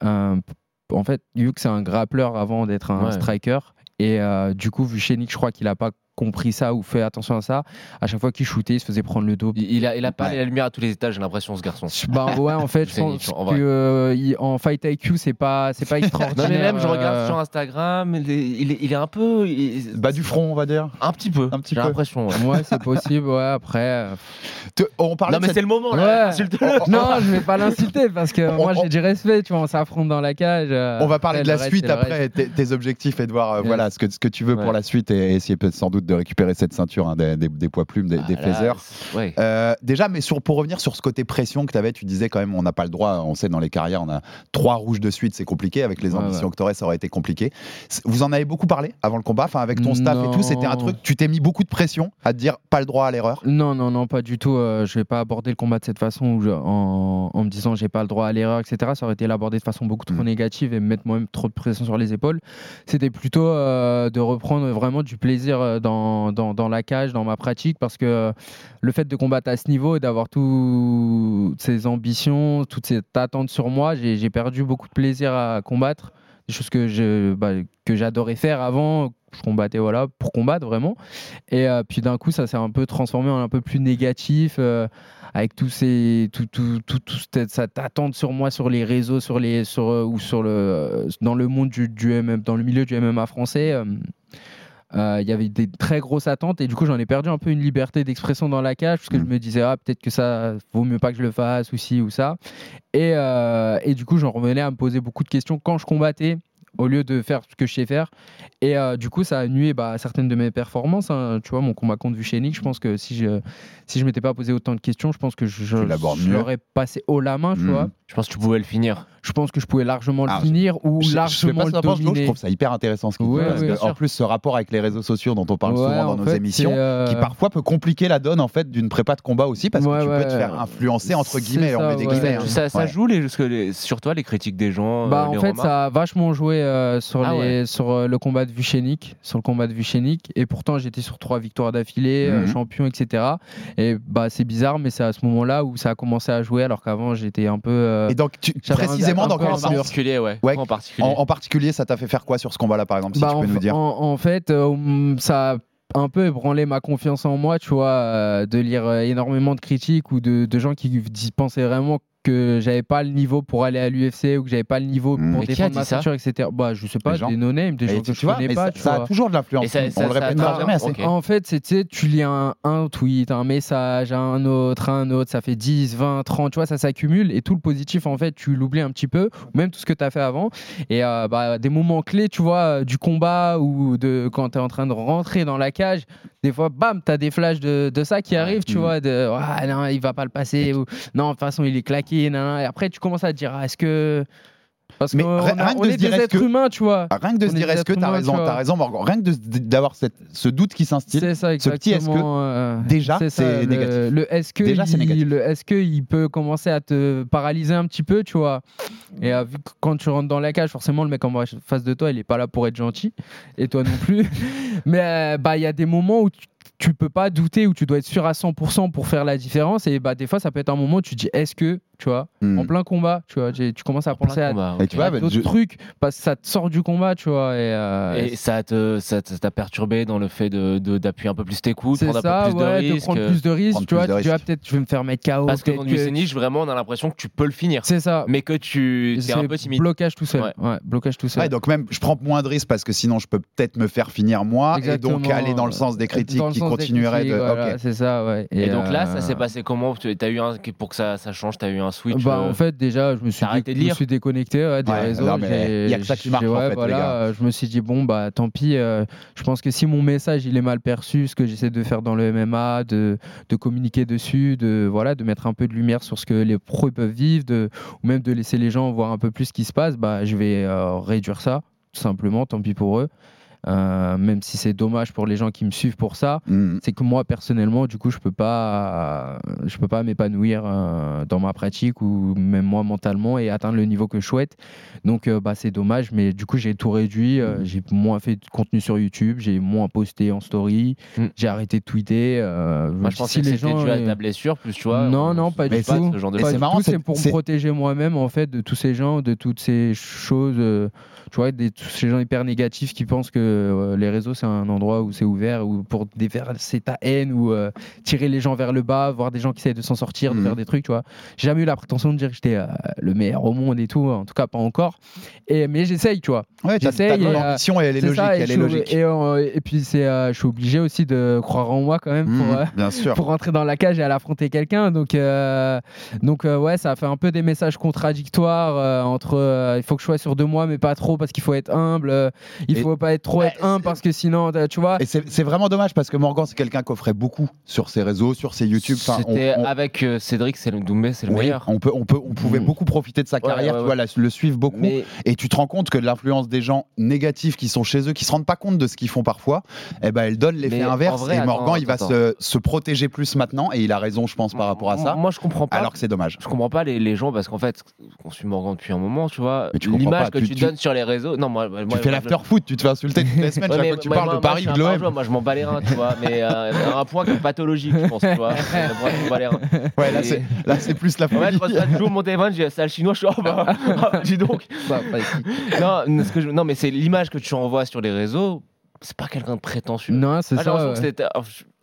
En fait, Hughes, c'est un grappleur avant d'être un Ouais. striker. Et du coup, Vucenic, je crois qu'il n'a pas compris ça ou fait attention à ça. À chaque fois qu'il shootait, il se faisait prendre le dos. Il, il a, il a pas la lumière à tous les étages, j'ai l'impression, ce garçon. Bah ouais, en fait, je C'est- pense en euh, il- en fight IQ, c'est pas, c'est pas extraordinaire. Non mais même je regarde euh, sur Instagram, il est, il est, il est un peu il- Bas du front, on va dire. un petit peu. Un petit J'ai peu. l'impression. ouais. Ouais, c'est possible. Ouais, après. euh, Te- On parlait Non mais cette- c'est le moment là. Ouais. insulte-le. Non, je vais pas l'insulter parce que On- moi on- j'ai du respect, tu vois, on s'affronte dans la cage. euh, On va parler de la reste, suite après, tes, tes objectifs et de voir euh, Yes. voilà, ce, que, ce que tu veux pour la suite et essayer peut-être sans doute de récupérer cette ceinture hein, des, des- des poids plumes, des, des Ah, là, Ouais. Euh, déjà, mais sur, pour revenir sur ce côté pression que tu avais, tu disais quand même, on n'a pas le droit, on sait dans les carrières, on a trois rouges de suite, c'est compliqué, avec les ambitions ouais. que tu aurais, ça aurait été compliqué. Vous en avez beaucoup parlé avant le combat, enfin avec ton staff et tout, c'était un truc, tu t'es mis beaucoup de pression à te dire pas le droit à l'erreur? Non, non, non, pas du tout. euh, je vais pas aborder le combat de cette façon où je- en, en me disant j'ai pas le droit à l'erreur, etc. Ça aurait été l'aborder de façon beaucoup trop Mm. négative et me mettre moi-même trop de pression sur les épaules. C'était plutôt euh, de reprendre vraiment du plaisir euh, dans, la cage, dans ma pratique, parce que euh, le fait de combattre à ce niveau et d'avoir toutes ces ambitions, toute cette attente sur moi, j'ai perdu beaucoup de plaisir à combattre. Des choses bah, que j'adorais faire avant. Je combattais voilà pour combattre vraiment. Et euh, puis d'un coup, ça s'est un peu transformé en un peu plus négatif, euh, avec tous ces, tout, tout, tout, tout cette, attente sur moi, sur les réseaux, sur les, sur, ou sur le, dans le monde du, du MM, dans le milieu du MMA français. Euh, Il y avait des très grosses attentes et du coup j'en ai perdu un peu une liberté d'expression dans la cage parce que je me disais ah peut-être que ça vaut mieux pas que je le fasse ou ci ou ça et, euh, et du coup j'en revenais à me poser beaucoup de questions quand je combattais au lieu de faire ce que je sais faire. Et euh, du coup, ça a nué bah, à certaines de mes performances. hein. Tu vois, mon combat contre Vucenic, je pense que si je si je m'étais pas posé autant de questions, je pense que je, l'aurais passé haut la main, tu Mhm. vois. Je pense que tu pouvais le finir. Je pense que je pouvais largement le Ah, finir ou Je- largement le Flo, je dominer. trouve ça hyper intéressant ce qu'il dit, Ouais, parce ouais, que, en plus ce rapport avec les réseaux sociaux dont on parle Ouais, souvent dans nos fait, émissions, c'est, euh, qui parfois peut compliquer la donne en fait d'une prépa de combat aussi parce que Ouais, tu peux te faire influencer entre guillemets, on ça, met des ouais. guillemets. hein. Ça, joue les, parce que les- sur toi les critiques des gens. Bah, euh, en les fait, remarques ça a vachement joué euh, sur, Ah les, ouais. sur euh, le combat de Vucenic, sur le combat de Vucenic. Et pourtant, j'étais sur trois victoires d'affilée, euh, Mhm. champion, etc. Et bah, c'est bizarre, mais c'est à ce moment-là où ça a commencé à jouer, alors qu'avant, j'étais un peu. Et donc tu- précisément En particulier, ouais. Ouais. En particulier. en, en particulier, ça t'a fait faire quoi sur ce combat-là, par exemple, si Bah, tu en, peux nous fa- dire en- en fait, euh, hum, ça a un peu ébranlé ma confiance en moi, tu vois, euh, de lire euh, énormément de critiques ou de, de gens qui pensaient vraiment que j'avais pas le niveau pour aller à l'UFC ou que j'avais pas le niveau Mmh. pour Mais défendre ma ceinture, etc. Bah, je sais pas, des no-names, des Et gens tu, que je tu vois, connais mais pas, ça, tu ça a toujours de l'influence. Et ça- on le répétera jamais assez. En fait, c'est, tu lis un, un tweet, un message, un autre, un autre, ça fait 10, 20, 30, tu vois, ça s'accumule et tout le positif, en fait, tu l'oublies un petit peu, ou même tout ce que tu as fait avant. Et euh, bah, des moments clés, tu vois, euh, du combat ou de quand tu es en train de rentrer dans la cage, des fois, bam, tu as des flashs de, de ça qui arrivent, tu Mhm. vois, de ah non, il va pas le passer, ou non, de toute façon, il est claqué, nan. et après, tu commences à te dire, ah, est-ce que. Parce Mais rien- a- on de est se dire, des êtres que- humains, tu vois. Rien que de On se est dire, est-ce que t'as raison, t'as raison, Morgan. Rien que d'avoir cette- ce doute qui s'instille. C'est ça, ce petit est-ce que, exactement. euh, déjà, c'est négatif. Le est-ce que, Déjà, c'est il, négatif. le est-ce que il peut commencer à te paralyser un petit peu, tu vois Et quand tu rentres dans la cage, forcément, le mec en face de toi, il est pas là pour être gentil, et toi non plus. Mais euh, bah, il y a des moments où tu, tu peux pas douter, où tu dois être sûr à 100% pour faire la différence. Et bah, des fois, ça peut être un moment où tu te dis, est-ce que, tu vois, Hmm. en plein combat, tu vois, tu commences à penser à, combat, Et ok. tu vois, à bah, d'autres je- trucs parce que ça te sort du combat, tu vois. Et, euh, Et ça te- ça te- ça t'a perturbé dans le fait de- de- d'appuyer un peu plus tes coups, c'est prendre un ça, peu plus ouais, de risques. prendre plus de risques, tu vois. plus Tu dis, ah, peut-être je vais me faire mettre KO. Parce que contre que- Vucenic, vraiment, on a l'impression que tu peux le finir. C'est ça. Mais que tu es C'est un peu timide. blocage tout seul. Ouais. Ouais, blocage tout seul. Ouais, donc même, je prends moins de risques parce que sinon, je peux peut-être me faire finir moi et donc aller dans le sens des critiques Dans qui continueraient de. C'est ça, ouais. Et, donc là, ça euh, s'est passé comment? Tu as eu un pour que ça, ça change, tu as eu un switch. Bah, euh, en fait, déjà, je me suis, arrêté de je me lire suis déconnecté ouais, des Ouais, réseaux. J'ai- y a que ça qui marche, en ouais, les voilà, gars. euh, Je me suis dit, bon, bah tant pis. euh, je pense que si mon message il est mal perçu, ce que j'essaie de faire dans le MMA, de, de communiquer dessus, de, voilà, de mettre un peu de lumière sur ce que les pros peuvent vivre, de, ou même de laisser les gens voir un peu plus ce qui se passe, bah, je vais euh, réduire ça, tout simplement, tant pis pour eux. Euh, même si c'est dommage pour les gens qui me suivent pour ça, Hmm. c'est que moi personnellement du coup je peux pas je peux pas m'épanouir euh, dans ma pratique ou même moi mentalement et atteindre le niveau que je souhaite donc euh, bah c'est dommage mais du coup j'ai tout réduit euh, j'ai moins fait de contenu sur YouTube j'ai moins posté en story Mm. j'ai arrêté de tweeter euh, Moi, je si pensais que les c'était gens dû à ta blessure, plus tu vois. non on non pas du tout ce genre de Et pas c'est du marrant, tout, c'est- c'est pour me protéger moi-même en fait de tous ces gens de toutes ces choses euh, tu vois des tous ces gens hyper négatifs qui pensent que euh, les réseaux, c'est un endroit où c'est ouvert où pour déverser ta haine ou euh, tirer les gens vers le bas, voir des gens qui essayent de s'en sortir, de Mhm. faire des trucs, tu vois. J'ai jamais eu la prétention de dire que j'étais euh, le meilleur au monde et tout, en tout cas pas encore. Et, mais j'essaye, tu vois. Ouais, J'essaye t'as et, ton ambition et elle est logique. ça, et elle est logique. Et, et puis, c'est, je suis obligé aussi de croire en moi quand même pour, Mhm, bien sûr. pour rentrer dans la cage et aller affronter quelqu'un. Donc, donc ouais, ça a fait un peu des messages contradictoires entre il faut que je sois sûr de moi, mais pas trop parce qu'il faut être humble. il faut pas être trop être humble parce que sinon, tu vois. Et c'est c'est vraiment dommage parce que Morgan, c'est quelqu'un qui offrait beaucoup sur ses réseaux, sur ses YouTube. Enfin, C'était on- avec euh, Cédric, c'est le Doumbé, c'est le Oui, meilleur. on, peut, on, peut, on pouvait Mhm. beaucoup profiter de sa Ouais, carrière, ouais, tu vois, la- le suivre beaucoup. Mais Et tu te rends compte que l'influence des gens négatifs qui sont chez eux, qui se rendent pas compte de ce qu'ils font parfois, eh ben, elle donne l'effet inverse. vrai, et Morgan, attends, il va attends, se, se protéger plus maintenant, et il a raison, je pense, par rapport à ça. Moi, je comprends pas. Alors que c'est dommage. Je comprends pas les, les gens parce qu'en fait, on suit Morgan depuis un moment, tu vois. L'image que tu- tu, tu- donnes sur les réseaux. Non, moi, moi tu moi, fais je- l'after-foot, tu te fais insulter toutes les semaines Ouais, chaque mais- fois que tu parles moi- de Paris je ou de l'OM. Moi, je m'en bats les reins, tu vois. Mais euh, à un point qui est pathologique, je pense, tu vois. Moi, je m'en bats les reins. Ouais, là, c'est là, c'est plus la En folie. je toujours mon téléphone, j'ai ça le chinois, je suis oh, bah, ah, dis donc. non, ce que je- non, mais c'est l'image que tu envoies sur les réseaux. C'est pas quelqu'un de prétentieux. Non, c'est Ah, ça.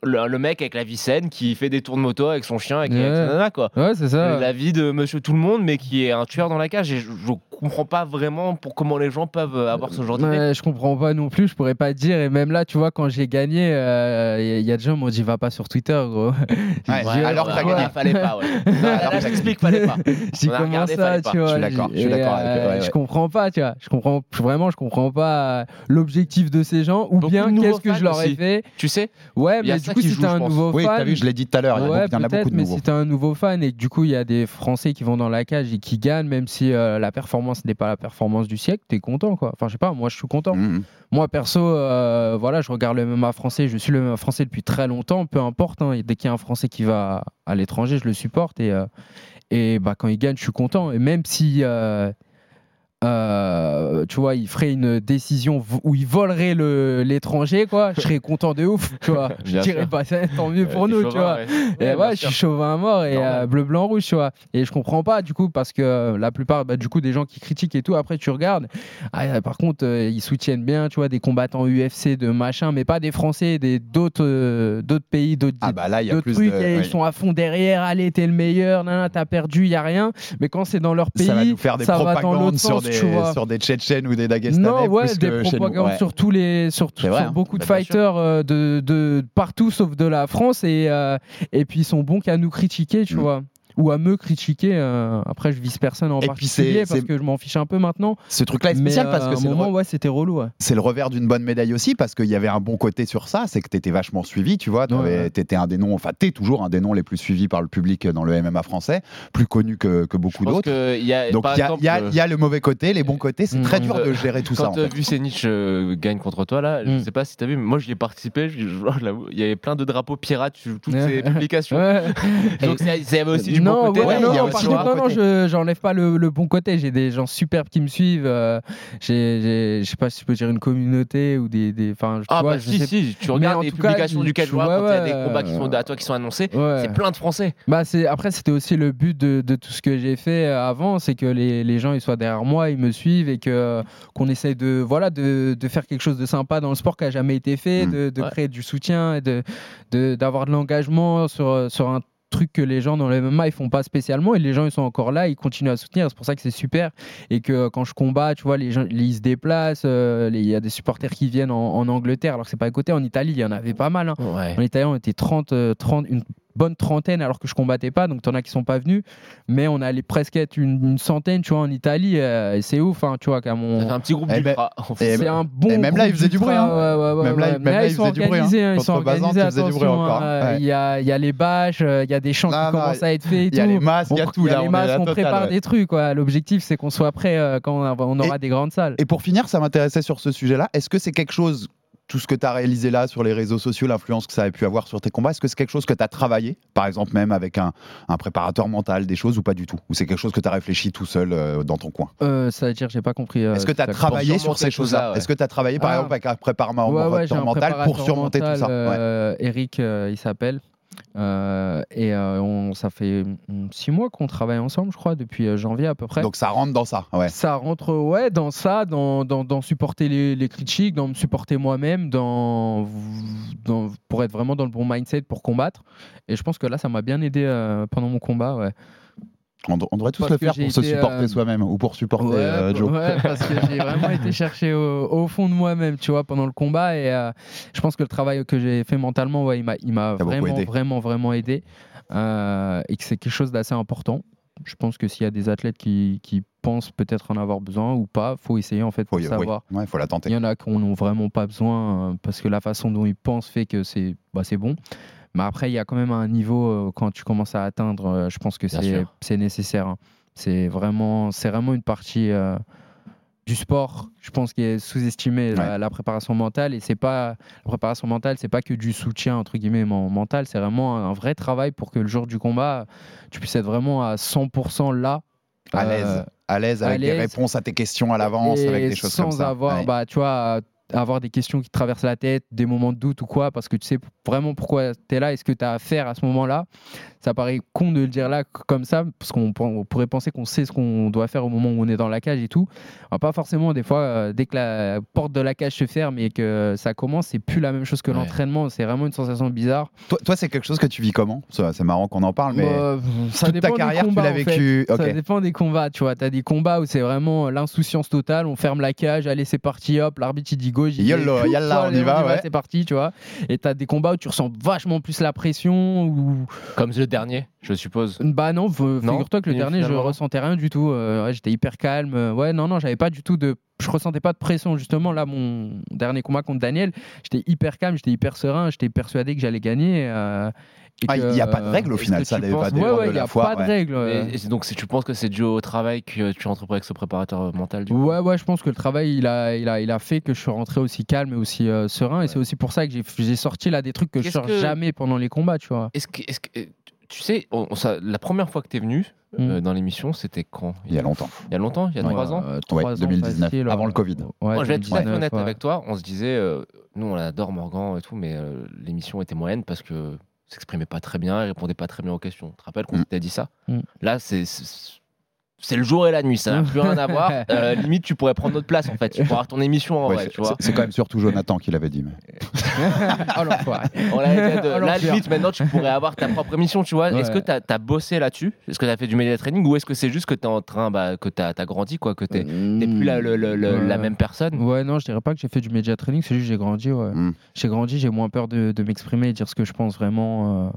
Oh, le, le mec avec la vie saine qui fait des tours de moto avec son chien, avec, avec Ouais. sa nana, quoi. Ouais, c'est ça. La vie de monsieur tout le monde, mais qui est un tueur dans la cage. Et je, je comprends pas vraiment pour comment les gens peuvent avoir ce genre d'idée. Ouais, je comprends pas non plus, je pourrais pas te dire. Et même là, tu vois, quand j'ai gagné, il y, a des gens qui m'ont dit va pas sur Twitter, gros. Ouais, dit, alors que t'as gagné. Fallait pas, ouais. Là, j'explique, fallait pas. J'ai comment ça, tu vois. Je suis d'accord, je suis d'accord euh. Je comprends pas, tu vois. Je comprends vraiment, je comprends pas euh, l'objectif de ces gens ou Beaucoup bien qu'est-ce que je leur ai fait. Tu sais Ouais, mais coup, qui si joue, t'es je un nouveau Oui, fan. vu, je l'ai dit tout à l'heure, Ouais, beaucoup- il y en a peut-être, beaucoup de mais nouveaux. si t'es un nouveau fan et que du coup il y a des Français qui vont dans la cage et qui gagnent, même si euh, la performance n'est pas la performance du siècle, t'es content quoi. Enfin, je sais pas, moi je suis content. Mhm. Moi perso, euh, voilà, je regarde le MMA français, je suis le MMA français depuis très longtemps, peu importe. hein, dès qu'il y a un Français qui va à l'étranger, je le supporte et euh, et bah quand il gagne, je suis content. Et même si euh, euh, tu vois, il ferait une décision où il volerait le- l'étranger, quoi. Je serais content de ouf, tu vois. Je dirais pas ça, tant mieux pour Ouais, nous, tu vois. ouais. Et Ouais, je sûr. suis chauvin à mort et euh, bleu, blanc, rouge, tu vois. Et je comprends pas, du coup, parce que euh, la plupart, bah, du coup, des gens qui critiquent et tout, après, tu regardes. Ah, euh, par contre, euh, ils soutiennent bien, tu vois, des combattants UFC, de machin, mais pas des Français, des d'autres euh, d'autres pays, d'autres Ah bah il trucs. de. et oui. Ils sont à fond derrière, allez, t'es le meilleur, t'as perdu, y a rien. Mais quand c'est dans leur pays, ça va nous faire des ça va dans propagandes l'autre sur sens, des, tu vois. sur des Tchétchènes ou des Dagestanais Non, ouais, plus des que propagandes Ouais. sur tous les, sur, C'est vrai, sur hein. beaucoup de Bah, sûr. fighters euh, de, de partout sauf de la France et, euh, et puis ils sont bons qu'à nous critiquer, tu Mm. vois. Ou à me critiquer. euh, après, je vise personne en Et particulier parce que je m'en fiche un peu maintenant. Ce truc-là est Mais spécial euh, parce à que un c'est moment, re- ouais, c'était relou. ouais. c'est le revers d'une bonne médaille aussi parce qu'il y avait un bon côté sur ça, c'est que tu étais vachement suivi, tu vois. Ouais, ouais. Tu étais un des noms, enfin, tu es toujours un des noms les plus suivis par le public dans le MMA français, plus connu que, que beaucoup d'autres. Donc il y, a- exemple, il y a- euh, y a le mauvais côté, les bons côtés, c'est très dur Euh, de gérer tout ça. Quand euh, fait. Vucenic euh, gagne contre toi, là, je Mm. sais pas si t'as vu, mais moi j'y ai participé, il y avait plein de drapeaux pirates sur toutes ces publications. Donc y avait aussi du non, bon côté. ouais, non, il y a non, aussi contre, non, je j'enlève pas le, le bon côté. J'ai des gens superbes qui me suivent. euh, j'ai, j'ai- je sais pas si je peux dire une communauté ou des, des, enfin, Ah vois, bah je si, sais- si, tu regardes les cas, publications il- du vois, quand il y a des combats qui sont à toi qui sont annoncés, Ouais. c'est plein de Français. Bah c'est après c'était aussi le but de, de tout ce que j'ai fait euh, avant, c'est que les, les gens ils soient derrière moi, ils me suivent et que qu'on essaye de voilà de, de faire quelque chose de sympa dans le sport qui a jamais été fait, Mm. de, de Ouais. créer du soutien et de de- d'avoir de l'engagement sur sur un truc que les gens dans le MMA ils font pas spécialement et les gens ils sont encore là ils continuent à soutenir c'est pour ça que c'est super et que euh, quand je combats tu vois les gens ils se déplacent euh, il y a des supporters qui viennent en, en Angleterre alors que c'est pas à côté en Italie il y en avait pas mal hein. Ouais. En Italie, on était 30, euh, 30, une bonne trentaine alors que je combattais pas, donc t'en as qui sont pas venus. Mais on allait presque être une, une centaine, tu vois, en Italie. euh, et c'est ouf, hein, tu vois, qu'à mon. Ça fait un petit groupe Eh ben, d'ultra. en fait. eh C'est un bon. et même là, groupe il faisait du bruit, hein. ouais, ouais, ouais, Même là, ouais. même Mais là, il ils sont faisait du bruit, hein. organisés, hein, ils sont organisés. du bruit attention, encore, hein, ouais. Il y, a, il y a les bâches, euh, il y a des chants qui non, commencent à être faits et Il y a tout. les masques, il y a On- tout il y là. a les on masques, on prépare des trucs. quoi. L'objectif, c'est qu'on soit prêt euh, quand on, on aura des grandes salles. Et pour finir, ça m'intéressait sur ce sujet-là. Est-ce que c'est quelque chose, tout ce que tu as réalisé là sur les réseaux sociaux, l'influence que ça a pu avoir sur tes combats, est-ce que c'est quelque chose que tu as travaillé, par exemple même avec un, un préparateur mental, des choses ou pas du tout? Ou c'est quelque chose que tu as réfléchi tout seul euh, dans ton coin? Euh, ça veut dire, j'ai pas compris. euh, Est-ce que tu as travaillé sur ces choses-là? ouais. Est-ce que tu as travaillé par Ah. exemple avec un préparateur Ouais, ouais, j'ai un mental pour surmonter tout ça? Ouais. euh, Eric, euh, il s'appelle. Euh, et euh, on, ça fait mm, six mois qu'on travaille ensemble, je crois, depuis euh, janvier à peu près. Donc ça rentre dans ça, ouais. Ça rentre ouais, dans ça, dans, dans, dans supporter les, les critiques, dans me supporter moi-même, dans, dans, pour être vraiment dans le bon mindset pour combattre. Et je pense que là, ça m'a bien aidé euh, pendant mon combat. Ouais. On, on devrait tous Parce le faire pour se supporter euh, soi-même ou pour supporter Ouais, euh, Joe. ouais, parce que j'ai vraiment été chercher au, au fond de moi-même, tu vois, pendant le combat. Et euh, je pense que le travail que j'ai fait mentalement, ouais, il m'a, il vraiment, aidé. vraiment, vraiment aidé. Et que c'est quelque chose d'assez important. Je pense que s'il y a des athlètes qui, qui pensent peut-être en avoir besoin ou pas, faut essayer en fait Faut pour savoir. oui. Ouais, faut la tenter. Il y en a qui n'en ont vraiment pas besoin parce que la façon dont ils pensent fait que c'est bah, c'est bon. Mais après, il y a quand même un niveau euh, quand tu commences à atteindre, euh, je pense que c'est nécessaire. hein. C'est vraiment, vraiment une partie euh, du sport, je pense, qui est sous-estimée, la, la préparation mentale. Et c'est pas la préparation mentale, c'est pas que du soutien entre guillemets men- mental, c'est vraiment un vrai travail pour que le jour du combat, tu puisses être vraiment à 100% là. À euh, l'aise, à l'aise avec des l'aise. réponses à tes questions à l'avance, avec des choses sans comme ça. avoir, Ouais. bah, tu vois, avoir des questions qui te traversent la tête, des moments de doute ou quoi, parce que tu sais vraiment pourquoi tu es là et ce que tu as à faire à ce moment-là. Ça paraît con de le dire là comme ça, parce qu'on pour- on pourrait penser qu'on sait ce qu'on doit faire au moment où on est dans la cage et tout. Alors, pas forcément, des fois, euh, dès que la porte de la cage se ferme et que ça commence, c'est plus la même chose que Ouais. l'entraînement. C'est vraiment une sensation bizarre. Toi, toi, c'est quelque chose que tu vis comment? C'est marrant qu'on en parle, mais Bah, ça toute dépend ta des carrière, tu combats, l'as en fait. vécu. Ça dépend des combats, tu vois. Tu as des combats où c'est vraiment l'insouciance totale. On ferme la cage, allez, c'est parti, hop, l'arbitre il dit vais. Yallah, yallah, on y va, ouais. c'est parti, tu vois. Et tu as des combats où tu ressens vachement plus la pression. Ou... Comme le dernier, je suppose. Bah non, figure-toi que le dernier, je ressentais rien du tout. Euh, ouais, J'étais hyper calme. Euh, Ouais, non, non, j'avais pas du tout de. Je ressentais pas de pression, justement. Là, mon dernier combat contre Daniel, j'étais hyper calme, j'étais hyper serein, j'étais persuadé que j'allais gagner. euh, Ah, il y a pas de règle au final, ça n'avait pas des Ouais, ouais, de il y la a pas de ouais. règle. Et- donc, si tu penses que c'est dû au travail que tu rentres avec ce préparateur mental du coup Ouais, ouais, je pense que le travail, il a, il a, il a fait que je suis rentré aussi calme et aussi euh, serein. Et c'est aussi pour ça que j'ai j'ai sorti là des trucs que je sors que- jamais pendant les combats, tu vois. Est-ce que, est-ce que- euh, tu sais, on- on- ça- la première fois que tu es venu euh, dans l'émission, c'était quand? Il y a longtemps. Il y a longtemps, il y a Ouais, trois ans? euh, Ouais, trois ans 2019, facile, avant le Covid. Ouais, Moi, je vais être tout à fait 2019, honnête ouais. avec toi. On se disait, euh, nous, on adore Morgan et tout, mais euh, l'émission était moyenne parce que s'exprimait pas très bien, il répondait pas très bien aux questions. Tu te rappelles qu'on Mm. t'a dit ça? Mm. Là, c'est c'est- le jour et la nuit, ça n'a plus rien à voir. Euh, limite, tu pourrais prendre notre place en fait. Tu pourrais avoir ton émission en Ouais, vrai, c'est- tu vois. c'est- C'est quand même surtout Jonathan qui l'avait dit. mais- oh l'enfoiré. On l'avait déjà de- Oh, Là, limite, maintenant, tu pourrais avoir ta propre émission, tu vois. Est-ce que tu as, bossé là-dessus? Est-ce que tu as fait du media training? Ou est-ce que c'est juste que tu es en train, bah, que tu as, grandi, quoi, que tu n'es plus la, le- le- le- la Ouais. même personne? Ouais, non, je dirais pas que j'ai fait du media training, c'est juste que j'ai grandi, ouais. Mm. J'ai grandi, j'ai moins peur de, de m'exprimer et dire ce que je pense vraiment. euh,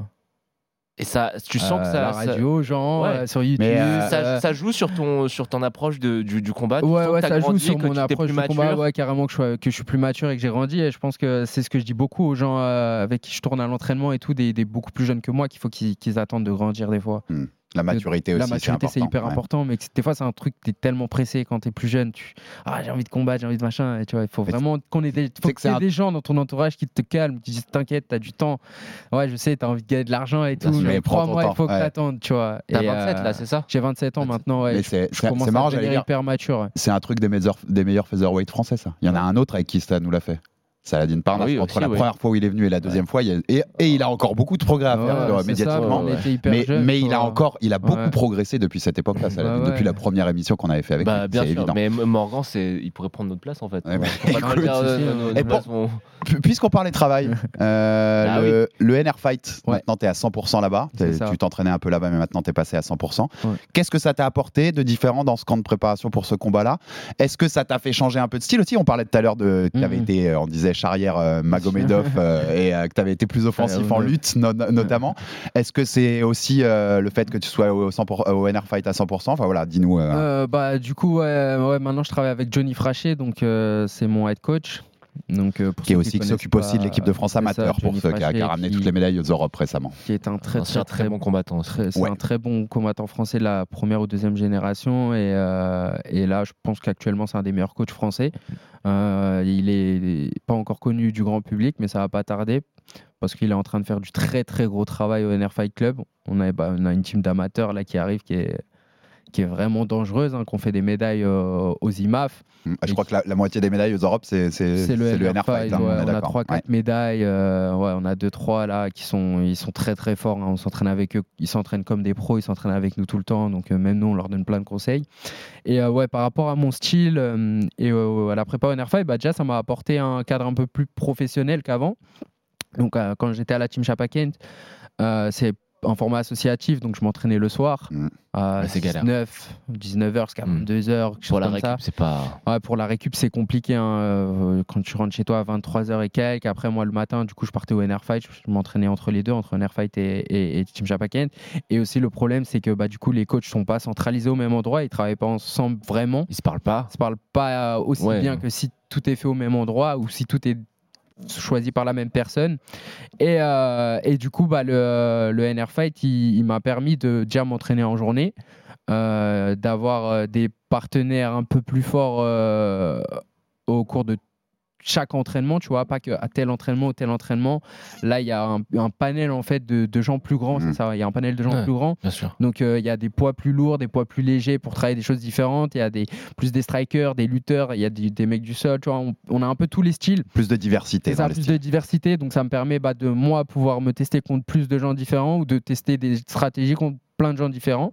Et ça, tu sens que à ça. la ça- radio, genre, Ouais. euh, sur YouTube. Mais, euh, ça, euh, ça joue sur ton, sur ton approche de- du, du combat. Tu Ouais, sens ouais, ça joue sur mon approche du combat, ouais, carrément que je, sois- que je suis plus mature et que j'ai grandi. Et je pense que c'est ce que je dis beaucoup aux gens euh, avec qui je tourne à l'entraînement et tout, des, des beaucoup plus jeunes que moi, qu'il faut qu'ils qu'ils attendent de grandir des fois. La maturité La aussi, maturité, c'est hyper ouais. important, mais que des fois, c'est un truc, t'es tellement pressé quand t'es plus jeune. Tu... Ah, j'ai envie de combattre, j'ai envie de machin. Et tu vois, il faut Mais vraiment qu'on ait des, faut que que un- des gens dans ton entourage qui te calment, qui disent T'inquiète, t'as du temps. Ouais, je sais, t'as envie de gagner de l'argent et tout, mais prends crois-moi, il faut que ouais. t'attendes, tu vois. T'as Et, 27 euh, là, c'est ça? J'ai 27 ans maintenant, ouais. C'est marrant, j'allais dire. hyper mature. C'est un truc des meilleurs, des meilleurs featherweight français, ça. Il y en a un autre avec qui Stan nous l'a fait. Saladin Parnasse, Oui, entre aussi, la oui. première fois où il est venu et la deuxième fois, il y a- et, et il a encore beaucoup de progrès à faire Ouais, euh, ça, médiatiquement. mais il a encore, il a beaucoup progressé depuis cette époque-là, depuis la première émission qu'on avait fait avec Bah, lui. bien sûr, évident. mais Morgan, il pourrait prendre notre place en fait. Puisqu'on parlait travail, euh, Ah le, le NR Fight, maintenant tu es à 100% là-bas. Tu t'entraînais un peu là-bas, mais maintenant tu es passé à 100%. Ouais. Qu'est-ce que ça t'a apporté de différent dans ce camp de préparation pour ce combat-là? Est-ce que ça t'a fait changer un peu de style aussi? On parlait tout à l'heure de. Tu avais Mhm. été, euh, on disait, charrière euh, Magomedov euh, et euh, que tu avais été plus offensif en lutte, no- notamment. Est-ce que c'est aussi euh, le fait que tu sois au, 100%, au NR Fight à 100% Enfin voilà, dis-nous. euh, Euh, bah, du coup, ouais, ouais, maintenant je travaille avec Johnny Frachet, donc euh, c'est mon head coach. Donc, euh, pour qui aussi qui s'occupe aussi de l'équipe de France ça, amateur pour ceux qui a, qui a Frachet, ramené qui- toutes les médailles aux Europes récemment. qui est un très Un très très, très bon combattant C'est Ouais. un très bon combattant français de la première ou deuxième génération. Et, euh, et là, je pense qu'actuellement, c'est un des meilleurs coachs français. Euh, il est pas encore connu du grand public, mais ça va pas tarder parce qu'il est en train de faire du très très gros travail au NR Fight Club. On a, bah, on a une team d'amateurs là qui arrive qui est, qui est vraiment dangereuse, hein, qu'on fait des médailles euh, aux IMAF. Mm. Ah, Je crois que la, la moitié des médailles aux Europes, c'est le, c'est NR Fight. Hein, ouais, on a d'accord. 3 4 Ouais. médailles, euh, ouais, on a 2 3 là qui sont ils sont très très forts, hein, on s'entraîne avec eux, ils s'entraînent comme des pros, ils s'entraînent avec nous tout le temps donc euh, même nous on leur donne plein de conseils. Et ouais, par rapport à mon style et à la prépa NR Fight, bah déjà ça m'a apporté un cadre un peu plus professionnel qu'avant. Donc quand j'étais à la team Chapakent, euh, c'est un format associatif, donc je m'entraînais le soir Mm. à Ouais, c'est galère. 19, 19h jusqu'à Mm. 22h, Pour la récup, c'est pas. Ouais, pour la récup, c'est compliqué. hein, euh, quand tu rentres chez toi à 23h et quelques, après moi le matin, du coup, je partais au NR Fight. Je m'entraînais entre les deux, entre NR Fight et, et, et Team Japaken. Et aussi, le problème, c'est que bah, du coup, les coachs sont pas centralisés au même endroit. Ils travaillent pas ensemble vraiment. Ils se parlent pas. Ils se parlent pas euh, aussi Ouais. bien que si tout est fait au même endroit ou si tout est choisi par la même personne. Et, euh, et du coup, bah, le, le NR Fight, il, m'a permis de déjà m'entraîner en journée, euh, d'avoir euh, des partenaires un peu plus forts au cours de chaque entraînement, tu vois, pas que à tel entraînement ou tel entraînement. Là, il y a un, un panel en fait de, de gens plus grands, Mhm. c'est ça. Il y a un panel de gens Ouais. plus grands. Bien sûr. Donc euh, il y a des poids plus lourds, des poids plus légers pour travailler des choses différentes. Il y a des plus des strikers, des lutteurs, il y a des, des mecs du sol. Tu vois, on, on a un peu tous les styles. Plus de diversité dans ça, les plus de diversité. Donc ça me permet bah, de moi pouvoir me tester contre plus de gens différents ou de tester des stratégies contre plein de gens différents.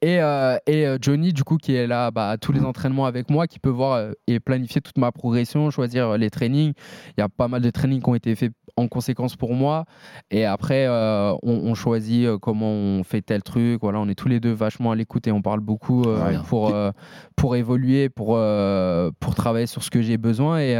Et, euh, et euh, Johnny, du coup, qui est là bah, à tous les entraînements avec moi, qui peut voir euh, et planifier toute ma progression, choisir les trainings. Il y a pas mal de trainings qui ont été faits en conséquence pour moi. Et après, euh, on, on choisit comment on fait tel truc. Voilà, on est tous les deux vachement à l'écoute et on parle beaucoup euh, Ouais. pour, pour évoluer, pour, pour travailler sur ce que j'ai besoin. Et,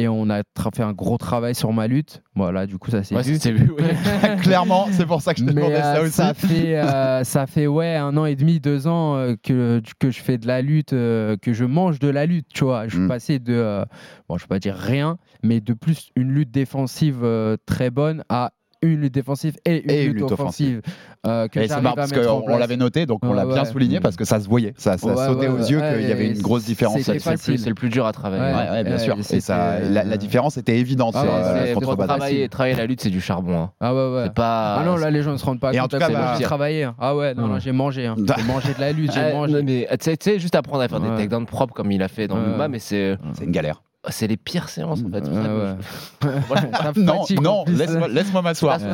et on a fait un gros travail sur ma lutte. Voilà, du coup, ça s'est Ouais, vu. c'est vu, oui. Clairement, c'est pour ça que je te demandais ça euh, aussi. ça fait, euh, ça fait ouais, un an et demi, deux ans euh, que, que je fais de la lutte, que je mange de la lutte, tu vois. Je suis Mm. passé de, bon, je vais pas dire rien, mais de plus une lutte défensive très bonne à une lutte défensive et une, Et une lutte, lutte offensive. euh, que Et c'est marrant parce qu'on l'avait noté, donc on Ouais, l'a bien ouais. souligné parce que ça se voyait, ça, ça Ouais, sautait ouais, aux yeux ouais, qu'il y avait une grosse différence. C'est c'est le, facile. plus- c'est le plus dur à travailler. Ouais. Ouais, ouais, bien sûr. Et ça, la, la euh, différence était évidente Ah euh, C'est- contre travailler, travailler la lutte, c'est du charbon. hein. Ah ouais, ouais. C'est pas. Ah non, là les gens ne se rendent pas Et en compte. tout cas, c'est bah- moi, j'ai travaillé. hein. Ah ouais, non, j'ai mangé. hein. J'ai mangé de la lutte, j'ai Ah, mangé. tu sais- tu sais, juste apprendre à faire des takedowns propres comme il a fait dans MMA, mais c'est C'est une galère. C'est les pires séances en fait. Non, non, laisse-moi m'asseoir. Ah, c'est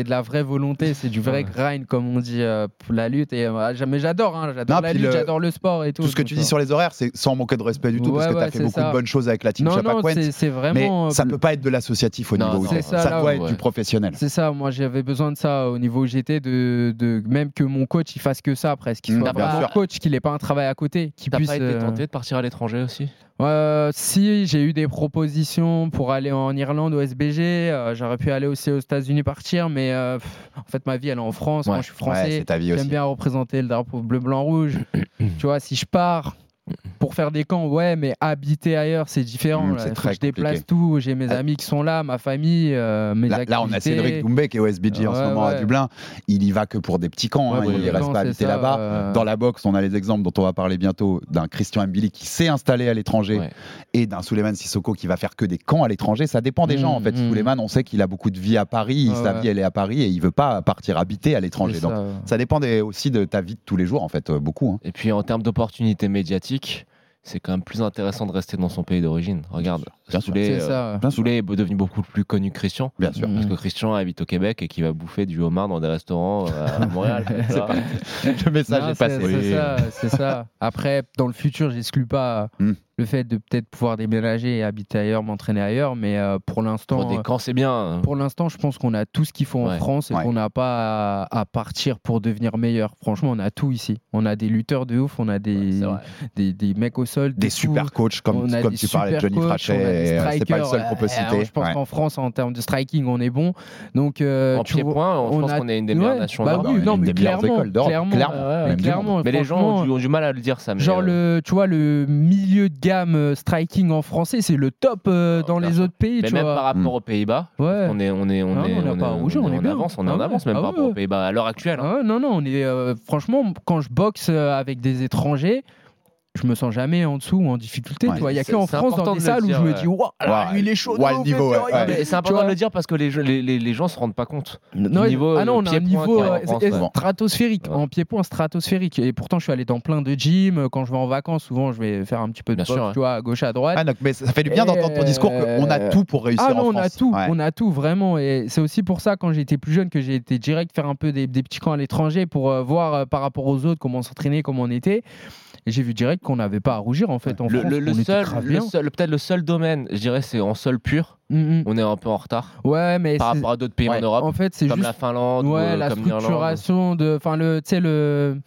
Euh, de la vraie volonté, c'est du vrai grind comme on dit euh, pour la lutte et euh, mais j'adore hein, j'adore la lutte, le- j'adore le sport et tout. Tout ce que tu euh, dis sur les horaires, c'est sans manquer de respect du tout, parce Ouais, que tu as fait c'est beaucoup ça. de bonnes choses avec la team Non non, Chapaquent. c'est Mais vraiment euh, ça peut pas être de l'associatif au niveau ça, doit être du professionnel. c'est ça, moi j'avais besoin de ça au niveau où j'étais, de, même que mon coach il fasse que ça presque, qu'il Mm, soit bien vraiment sûr. coach, qu'il ait pas un travail à côté, qu'il T'as puisse. pas été euh, tenté de partir à l'étranger aussi? Euh, si j'ai eu des propositions pour aller en Irlande au SBG, euh, j'aurais pu aller aussi aux États-Unis partir, mais euh, pff, en fait ma vie elle est en France, Ouais. moi je suis français, j'aime bien représenter le drapeau bleu blanc rouge. tu vois, si je pars pour faire des camps, ouais, mais habiter ailleurs c'est différent. Mm, là. Faut que je déplace tout, j'ai mes Ah. amis qui sont là, ma famille, euh, mes Là, là, on a. Cédric Doumbé qui est au SBG en ce Ouais, moment à. Dublin. Il y va que pour des petits camps. Ouais, hein, il des reste pas ça, là-bas. euh. Dans la boxe, on a les exemples dont on va parler bientôt d'un Christian Mbili qui s'est installé à l'étranger Ouais. et d'un Suleiman Sissoko qui va faire que des camps à l'étranger. Ça dépend des gens en fait. mm. Suleiman, on sait qu'il a beaucoup de vie à Paris. Ouais, sa ouais. vie, elle est à Paris et il veut pas partir habiter à l'étranger. Donc, ça. ça dépend des- aussi de ta vie de tous les jours en fait, euh, beaucoup. hein. Et puis en termes d'opportunités médiatiques, c'est quand même plus intéressant de rester dans son pays d'origine. Regarde, C'est euh, est devenu beaucoup plus connu que Christian. Bien sûr. Mm. Parce que Christian habite au Québec et qui va bouffer du homard dans des restaurants euh, à Montréal. Le message Non, est c'est- passé. C'est ça. Après, dans le futur, j'exclus pas Hmm. Le fait de peut-être pouvoir déménager et habiter ailleurs, m'entraîner ailleurs, mais euh, pour l'instant, Pour des euh, camps, c'est bien. hein. pour l'instant, je pense qu'on a tout ce qu'il faut en. France et Ouais. qu'on n'a pas à, à partir pour devenir meilleur. Franchement, on a tout ici. On a des lutteurs de ouf, on a des, des, des mecs au sol, Des des super coachs comme, on a comme des tu parlais de Johnny Frachet. euh, C'est pas le seul qu'on peut citer. Je pense Ouais. qu'en France, en termes de striking, on est bon. Donc, euh, En tu pied vois, point, on, pense a- qu'on est une des meilleures ouais, nations bah oui, non, mais clairement, clairement, Mais les gens ont du, ont du mal à le dire, ça. Genre le, tu vois, le milieu de gamme euh, striking en français, c'est le top euh, dans bien les autres pays, mais tu même vois. par rapport aux Pays-Bas, Ouais. on est, on est, on Ah, est, on pas est avance, on est Ah en ouais, avance même ah par rapport aux Pays-Bas à l'heure actuelle. hein. Ah non, non, on est euh, franchement quand je boxe avec des étrangers, je me sens jamais en dessous ou en difficulté. Ouais. tu vois, il y a que en France dans de des le salles où je me dis waouh, là, Ouais. lui, il est chaud. Ouais, de le niveau, ouais, c'est tu important de le dire parce que les, jeux- les, les, les gens se rendent pas compte. Non, niveau, ah non, on a un niveau euh, France, ouais. stratosphérique, en pied-point stratosphérique. Et pourtant, je suis allé dans plein de gyms. Quand je vais en vacances, souvent, je vais faire un petit peu de Bien boxe, tu vois, à gauche, à droite. Ah, donc, mais ça fait du bien d'entendre ton discours qu'on a euh, tout pour réussir Ah non, en on a France. tout, Ouais. on a tout vraiment. Et c'est aussi pour ça, quand j'étais plus jeune, que j'ai été direct faire un peu des, petits camps à l'étranger pour euh, voir euh, par rapport aux autres comment s'entraîner, comment on était. Et j'ai vu direct qu'on n'avait pas à rougir en fait en Le, France. le- le on était seul, le peut-être le seul domaine, je dirais, c'est en sol pur. Mm, mm. On est un peu en retard Ouais, mais par rapport à d'autres pays Ouais. en Europe, En fait, c'est comme juste la Finlande ou Ouais, euh, la comme structuration de, enfin le, tu sais le,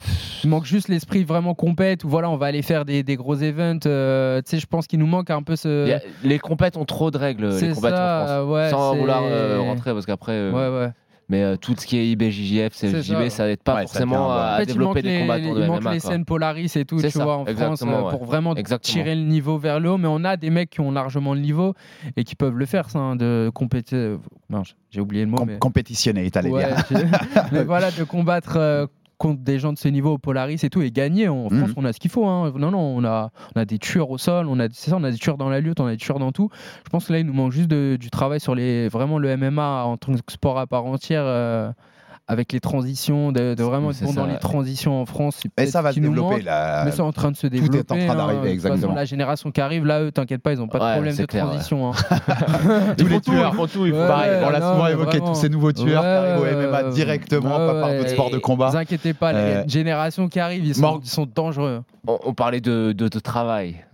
il manque juste l'esprit vraiment compète où voilà, on va aller faire des, des gros events. euh, tu sais, je pense qu'il nous manque un peu ce. A- les compètes ont trop de règles, les compètes ça, en France. ouais, Sans vouloir euh, rentrer, parce qu'après. Ouais, ouais. Mais euh, tout ce qui est IBJJF, C'est CFJB, ça. n'aide pas Ouais, forcément à, En fait, développer des les, combattants de il manque MMA. les quoi. scènes Polaris et tout, tu ça, vois, en France, exactement, euh, ouais. pour vraiment Exactement. tirer le niveau vers le haut. Mais on a des mecs qui ont largement le niveau et qui peuvent le faire, ça, hein, de compéter. Non, j'ai oublié le mot. Com- mais... Compétitionner, t'allais Ouais, j'ai- mais voilà, de combattre euh, contre des gens de ce niveau au Polaris et tout et gagner. En France, Mhm. on a ce qu'il faut. hein. Non, non, on a, on a des tueurs au sol, on a, c'est ça, on a des tueurs dans la lutte, on a des tueurs dans tout. Je pense que là, il nous manque juste de- du travail sur les, vraiment le MMA en tant que sport à part entière. euh, avec les transitions, de, de vraiment être C'est bon ça, dans les transitions en France. peut-être ça va se développer manque, là. Mais c'est en train de se est en développer. train d'arriver, hein. De toute façon, exactement. la génération qui arrive, là, eux, t'inquiète pas, ils n'ont pas de problème de clair, ouais. transition. hein. Tous les tout, tueurs. ils font tout, ils font Ouais, Pareil, on l'a souvent mais évoqué, tous ces nouveaux tueurs qui arrivent au MMA directement, ouais, pas par d'autres sports de Ne combat. vous inquiétez pas, a Euh, une génération qui arrive, ils sont, dangereux. On, parlait de, travail.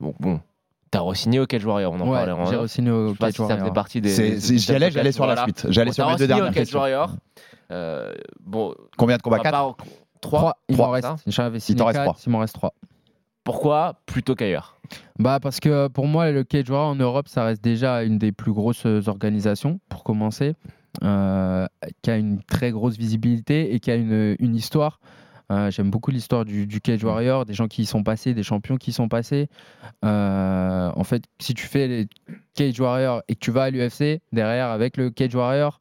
Bon, bon. T'as re-signé au Cage Warrior, on en Ouais, parlait en j'ai re-signé au Cage si ça Warrior. faisait partie des. C'est- des- c'est- des J'y allais, j'allais sur la suite. J'allais sur mes deux re-signé au dernières Cage. Warrior. Euh, bon, Combien de combats à 4 part 3. Trois, il m'en reste. J'avais signé reste quatre, trois. il m'en reste trois. Pourquoi plutôt qu'ailleurs? Bah parce que euh, pour moi, le Cage Warrior en Europe, ça reste déjà une des plus grosses euh, organisations, pour commencer, euh, qui a une très grosse visibilité et qui a une, une histoire. Euh, J'aime beaucoup l'histoire du, Cage Warrior, des gens qui y sont passés, des champions qui y sont passés. Euh, en fait, si tu fais les Cage Warrior et que tu vas à l'UFC, derrière, avec le Cage Warrior,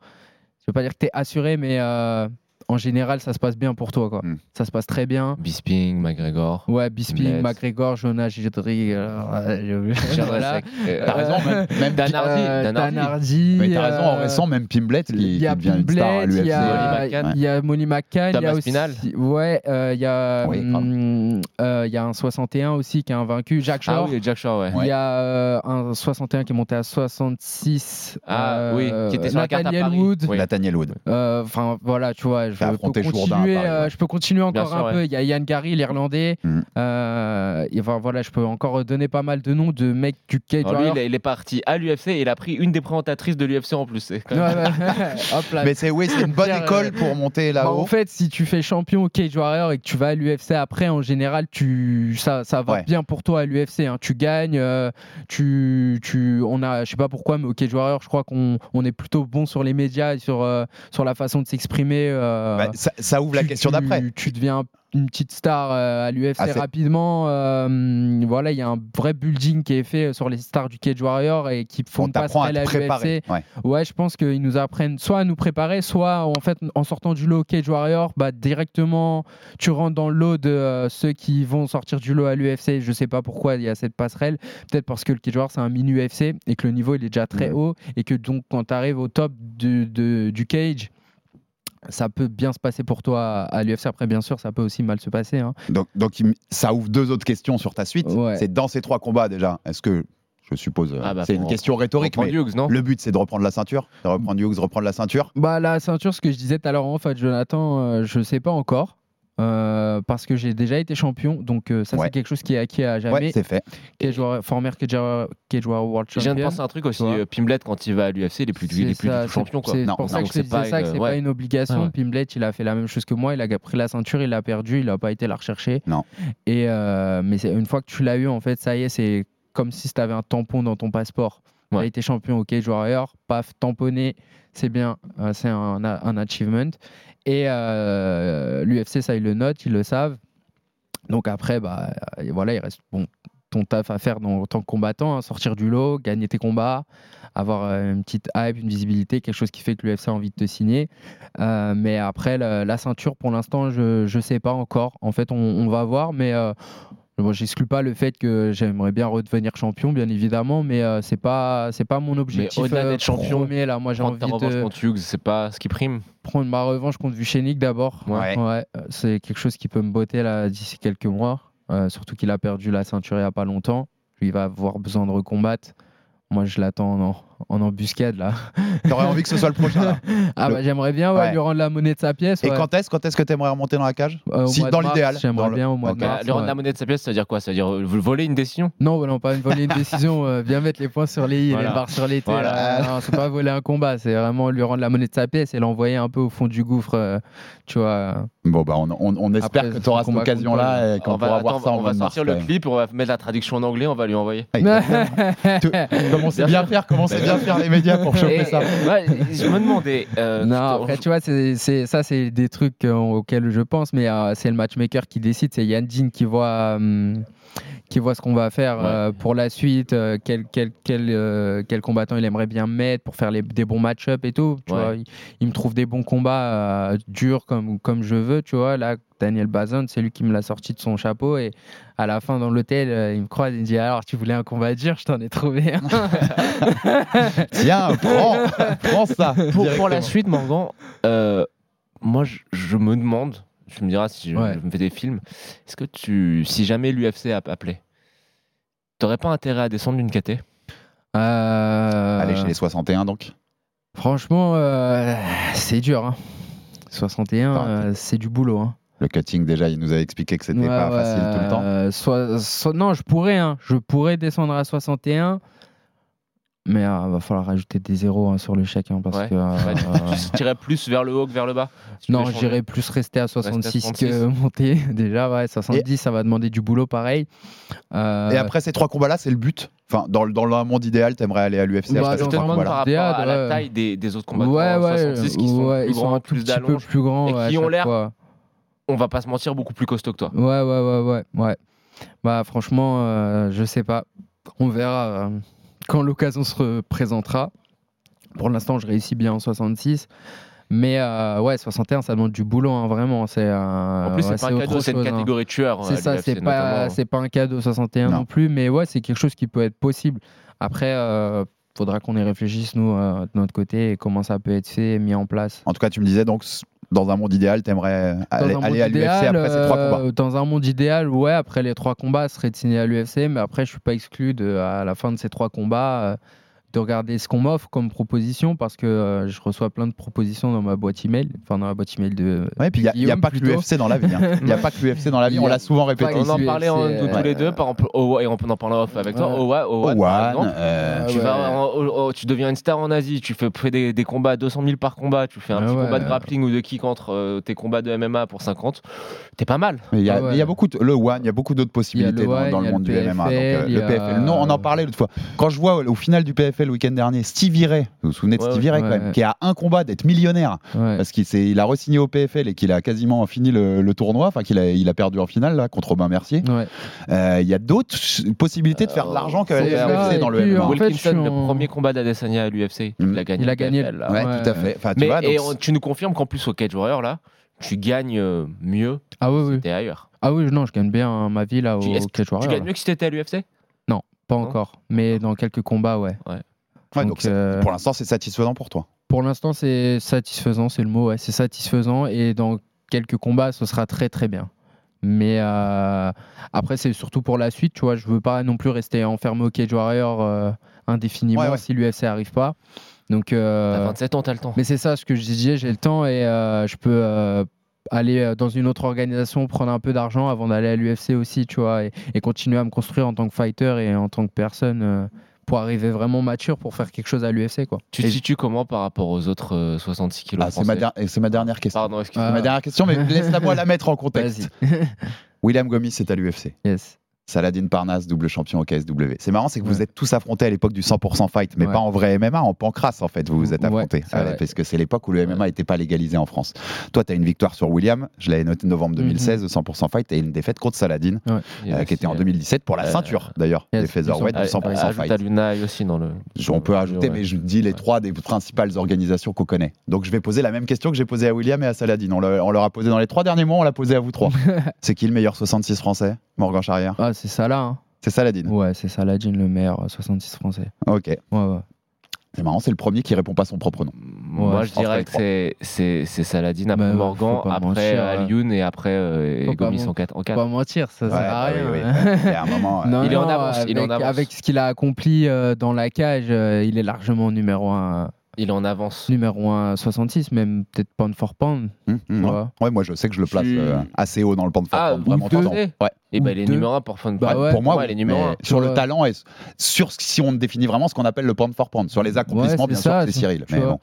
je veux pas dire que tu es assuré, mais euh, en général, ça se passe bien pour toi. Quoi. Mm. Ça se passe très bien. Bisping, McGregor. Ouais, Bisping. McGregor, Jonas Gidry, euh, voilà. Euh, T'as raison, même, même Dan Hardy, Euh, Dan Hardy. Dan Hardy, Mais t'as raison, en euh, récent, même Pimblet il qui, y a qui devient une star à Pimblet, il y l'UFC. a, Molly McCann. il y a Molly McCann, il y a aussi, Spinal. ouais, euh, il y a, Oui, hum, euh, il y a un 61 aussi qui a un vaincu, Jack Ah Shore. oui, Jack Shore, ouais. Il y a euh, un 61 qui est monté à 66. Ah euh, oui, qui était sur la carte à Nathaniel Paris. Wood. Oui. Nathaniel Wood. Euh, Enfin voilà, tu vois, affronté Jourdain, euh, je peux continuer encore sûr, un ouais. peu. Il y a Yann Gary, l'Irlandais. Mhm. Euh, enfin, voilà, je peux encore donner pas mal de noms de mecs du Cage lui, Warrior. il est, il est parti à l'UFC et il a pris une des présentatrices de l'UFC en plus. C'est quand Ouais, même- ouais. Hop là. Mais c'est oui, c'est une bonne Pierre, école euh, pour monter Bah, là-haut. en fait, si tu fais champion au Cage Warrior et que tu vas à l'UFC après, en général, tu ça, ça va Ouais. bien pour toi à l'UFC. hein. Tu gagnes, euh, tu, tu, on a, je sais pas pourquoi, mais au Cage Warrior, je crois qu'on on est plutôt bon sur les médias et sur euh, sur la façon de s'exprimer. Euh, Bah, ça, ça ouvre la question d'après. Tu deviens une petite star euh, à l'UFC Ah, rapidement. euh, voilà, il y a un vrai building qui est fait sur les stars du Cage Warrior et qui font à passerelle à l'UFC. Ouais. Ouais, je pense qu'ils nous apprennent soit à nous préparer, soit en fait en sortant du lot Cage Warrior, bah directement tu rentres dans le lot de euh, ceux qui vont sortir du lot à l'UFC. Je sais pas pourquoi il y a cette passerelle. Peut-être parce que le Cage Warrior c'est un mini UFC et que le niveau il est déjà très Ouais. haut et que donc quand tu arrives au top du, de- du Cage ça peut bien se passer pour toi à, l'UFC. Après, bien sûr, ça peut aussi mal se passer. hein. Donc, ça ouvre deux autres questions sur ta suite. Ouais. C'est dans ces trois combats déjà. Est-ce que, je suppose, Ah bah, c'est une question rhétorique, Reprendre mais Hughes, non? le but c'est de reprendre la ceinture, de reprendre Hughes, reprendre la ceinture? Bah la ceinture, ce que je disais tout à l'heure en fait, Jonathan, euh, je sais pas encore. Euh, parce que j'ai déjà été champion, donc euh, ça Ouais. c'est quelque chose qui est acquis à Ouais, jamais. c'est fait. Cage Warrior- former Cage Warrior- Cage Warrior World Je viens de Champion. penser à un truc aussi. Tu vois. euh, Pimblet, quand il va à l'UFC, il est plus, du- il est plus du ça, champion. C'est Non, pour ça que je te c'est pas disais ça, que une- c'est ouais. pas une obligation. Ouais, ouais. Pimblet, il a fait la même chose que moi. Il a pris la ceinture, il l'a perdu, il a pas été la rechercher. Non. Et euh, mais une fois que tu l'as eu, en fait, ça y est, c'est comme si tu avais un tampon dans ton passeport. Tu as Ouais. été champion au Cage Warrior, paf, tamponné, c'est bien, c'est un, un achievement. Et l'UFC, ça, ils le notent, ils le savent. Donc après, bah, euh, voilà, il reste ton taf à faire dans- en tant que combattant, hein, sortir du lot, gagner tes combats, avoir euh, une petite hype, une visibilité, quelque chose qui fait que l'UFC a envie de te signer. Euh, mais après, la, ceinture, pour l'instant, je ne sais pas encore. En fait, on, va voir, mais Bon, j'exclus pas le fait que j'aimerais bien redevenir champion, bien évidemment, mais euh, c'est pas c'est pas mon objectif. au-delà euh, d'être champion, premier, là, moi j'ai ta envie revanche de contre Hughes, c'est pas ce qui prime. prendre ma revanche contre Vucenic d'abord. Ouais. c'est quelque chose qui peut me botter là d'ici quelques mois. Euh, surtout qu'il a perdu la ceinture il y a pas longtemps. Lui, il va avoir besoin de recombattre. Moi, je l'attends en, embuscade là. T'aurais envie que ce soit le prochain là. Ah Le- bah j'aimerais bien ouais, Ouais. lui rendre la monnaie de sa pièce. Et ouais. quand est-ce quand est-ce que t'aimerais remonter dans la cage Euh, Si dans l'idéal. J'aimerais le- bien au mois Ok. de mars. le rendre ouais. la monnaie de sa pièce, ça veut dire quoi? Ça veut dire euh, voler une décision? Non, non, pas une voler une décision, euh, bien mettre les points sur les i, Voilà. les barres sur les t. Voilà. là. Non, c'est pas voler un combat, c'est vraiment lui rendre la monnaie de sa pièce et l'envoyer un peu au fond du gouffre, euh, tu vois. Bon bah on, on- on espère Après, que tu auras c'est cette combat occasion là et qu'on on va, pourra voir ça en on va sortir le clip, on va mettre la traduction en anglais, on va lui envoyer. Exactement. Tu- Comme on sait bien faire, comment on sait bien faire les médias pour choper Et- ça. je me demandais. euh, non, après, tu vois, c'est, ça, c'est des trucs euh, auxquels je pense, mais euh, c'est le matchmaker qui décide. C'est Yann Jin qui voit, hum, qui voit ce qu'on va faire Ouais. euh, pour la suite, euh, quel, quel, quel, euh, quel combattant il aimerait bien mettre pour faire les- des bons match-up et tout. Tu Ouais. vois, il, il me trouve des bons combats euh, durs comme, comme je veux, tu vois. Là, Daniel Bazan, c'est lui qui me l'a sorti de son chapeau et à la fin dans l'hôtel, euh, il me croise, il me dit alors tu voulais un combat dur, je t'en ai trouvé un. Tiens, prends, prends ça. pour, pour la suite, Morgan, euh, moi je, je me demande, tu me diras si je, Ouais. je me fais des films, est-ce que tu, si jamais l'UFC a appelé, t'aurais pas intérêt à descendre d'une KT Euh, Allez chez les 61 donc? Franchement, euh, c'est dur. hein. 61, Enfin, euh, c'est du boulot. hein. Le cutting déjà, il nous avait expliqué que c'était Ouais, pas ouais, facile tout le temps. euh, soit- soit- non, je pourrais. hein. Je pourrais descendre à 61. Mais il va falloir rajouter des zéros hein, sur le chèque. hein, parce Ouais. que, euh, tu tirais plus vers le haut que vers le bas Si non, j'irais plus rester à 66, 66. que monter. Déjà, ouais, 70, ça va demander du boulot pareil. Euh, Et après ces trois combats-là, c'est le but? Enfin, dans, le- dans le monde idéal, t'aimerais aller à l'UFC Bah, Je te demande par rapport Idéal, à la ouais. taille des, des autres combattants ouais, ouais, 66 qui sont ouais, plus ils sont un tout plus petit peu plus grands. et qui ont l'air-. On va pas se mentir, beaucoup plus costaud que toi. Ouais, ouais, ouais, ouais, ouais. Bah, franchement, euh, je sais pas. On verra euh, quand l'occasion se représentera. Pour l'instant, je réussis bien en 66. Mais euh, ouais, 61, ça demande du boulot, hein, vraiment. C'est euh, En plus, ouais, c'est pas un cadeau, c'est une hein. catégorie de tueurs. C'est ça, c'est pas, notamment. c'est pas un cadeau 61 non. Non. plus, mais ouais, c'est quelque chose qui peut être possible. Après, euh, faudra qu'on y réfléchisse, nous, euh, de notre côté, et comment ça peut être fait, mis en place. En tout cas, tu me disais donc, dans un monde idéal, t'aimerais aller, aller à l'UFC après ces trois euh, combats? Dans un monde idéal, ouais, après les trois combats, ce serait de signer à l'UFC, mais après, je suis pas exclu de, à la fin de ces trois combats euh, de regarder ce qu'on m'offre comme proposition parce que euh, je reçois plein de propositions dans ma boîte email, enfin dans la boîte email de. Ouais, puis il n'y a, Guillaume, pas que l'UFC dans la vie. hein. Il n'y a pas que l'UFC dans la vie, on a l'a souvent répété. On en UFC, parlait en- tous euh, les deux, par exemple, et on en parler off avec toi. Euh, tu, ouais. vas en- oh, oh, tu deviens une star en Asie, tu fais, fais des, des combats à 200 000 par combat, tu fais un Ah petit ouais. combat de grappling ou de kick entre euh, tes combats de MMA pour 50, t'es pas mal. mais il y a, Ah y a beaucoup de, le One, il y a beaucoup d'autres possibilités a dans, le a monde du MMA. Euh, le a- PFL. Non, on en parlait l'autre fois. Quand je vois au final du PFL le week-end dernier, Stevie Ray, vous vous souvenez de Ouais, Stevie Ray ouais. quand même, Ouais. qui a un combat d'être millionnaire Ouais. parce qu'il il a re-signé au PFL et qu'il a quasiment fini le, le tournoi, enfin qu'il a, il a perdu en finale là contre Robin Mercier. Ouais. Euh, Il y a d'autres possibilités de faire de l'argent qu'à l'UFC dans et le MMA. en fait, Wilkinson, le premier combat d'Adesanya à l'UFC, il Mm. a gagné. Il a gagné PFL, là. Ouais, Ouais. tout à fait. Enfin, tu Mais vois, donc, et on- tu nous confirmes qu'en plus au Cage Warrior là, tu gagnes euh, mieux Ah oui, si oui. t'es ailleurs. Ah oui, non, je gagne bien hein, ma vie là au Tu- Tu gagnes mieux que si t'étais à l'UFC Pas Non? encore, mais dans quelques combats, ouais. ouais, donc, donc c'est- euh, pour l'instant, c'est satisfaisant pour toi. Pour l'instant, c'est satisfaisant, c'est le mot, ouais. C'est satisfaisant et dans quelques combats, ce sera très très bien. Mais euh, après, c'est surtout pour la suite, tu vois. Je veux pas non plus rester enfermé au Cage Warrior euh, indéfiniment Ouais, ouais. si l'UFC arrive pas. Donc, T'as euh, 27 ans, t'as le temps. mais c'est ça ce que je disais, j'ai le temps et euh, je peux euh, aller dans une autre organisation, prendre un peu d'argent avant d'aller à l'UFC aussi, tu vois, et, et continuer à me construire en tant que fighter et en tant que personne euh, pour arriver vraiment mature pour faire quelque chose à l'UFC, quoi. Tu te situes comment par rapport aux autres euh, 66 kilos Ah, c'est ma, français der- c'est ma dernière question. Pardon, excuse-moi. C'est Ah. ma dernière question, mais laisse-la moi la mettre en contexte. Vas-y. William Gomis est à l'UFC. yes. Saladin Parnas, double champion au KSW. C'est marrant, c'est que vous Ouais. êtes tous affrontés à l'époque du 100% fight, mais Ouais. pas en vrai MMA, en pancrace en fait, vous vous êtes affrontés. parce que c'est l'époque où le MMA n'était pas légalisé en France. Toi, tu as une victoire sur William, je l'avais noté novembre 2016, au 100% fight, et une défaite contre Saladin, Ouais. euh, qui était en 2017 pour la Euh, ceinture d'ailleurs, des featherweight Ah, du 100% ajoute fight. Aussi dans le. On peut ajouter, Ouais. mais je dis les Ouais. trois des principales organisations qu'on connaît. Donc je vais poser la même question que j'ai posée à William et à Saladin. On, l'a- on leur a posé dans les trois derniers mois, on l'a posé à vous trois. c'est qui le meilleur 66 français? Morgan Charrière Ah, c'est ça là. hein. C'est Saladin. Ouais, c'est Saladin le meilleur euh, 66 français. Ok. Ouais, ouais. C'est marrant, c'est le premier qui répond pas son propre nom. Moi, je dirais que c'est- Saladin, après Bah, Morgan, faut après mentir, ouais. Alioun et après euh, Faut Gomis en 4. En Faut quatre. pas mentir, ça sert à bah rien. Il euh, est en avec- avance. Avec ce qu'il a accompli euh, dans la cage, euh, il est largement numéro 1, Il est en avance. numéro 1 66, même peut-être pound for pound. hum, hum, Ouais. moi je sais que je le place Tu- euh, assez haut dans le pan de Ah, ou Vraiment deux. Ouais. Et ben Ou il est deux. numéro 1 pour Fun. Bah Ouais, pour moi, Ouais, oui, il est numéro mais un. sur le talent et sur ce- si on définit vraiment ce qu'on appelle le pound for pound, sur les accomplissements, Ouais, bien sûr, c'est Cyril. Mais bon,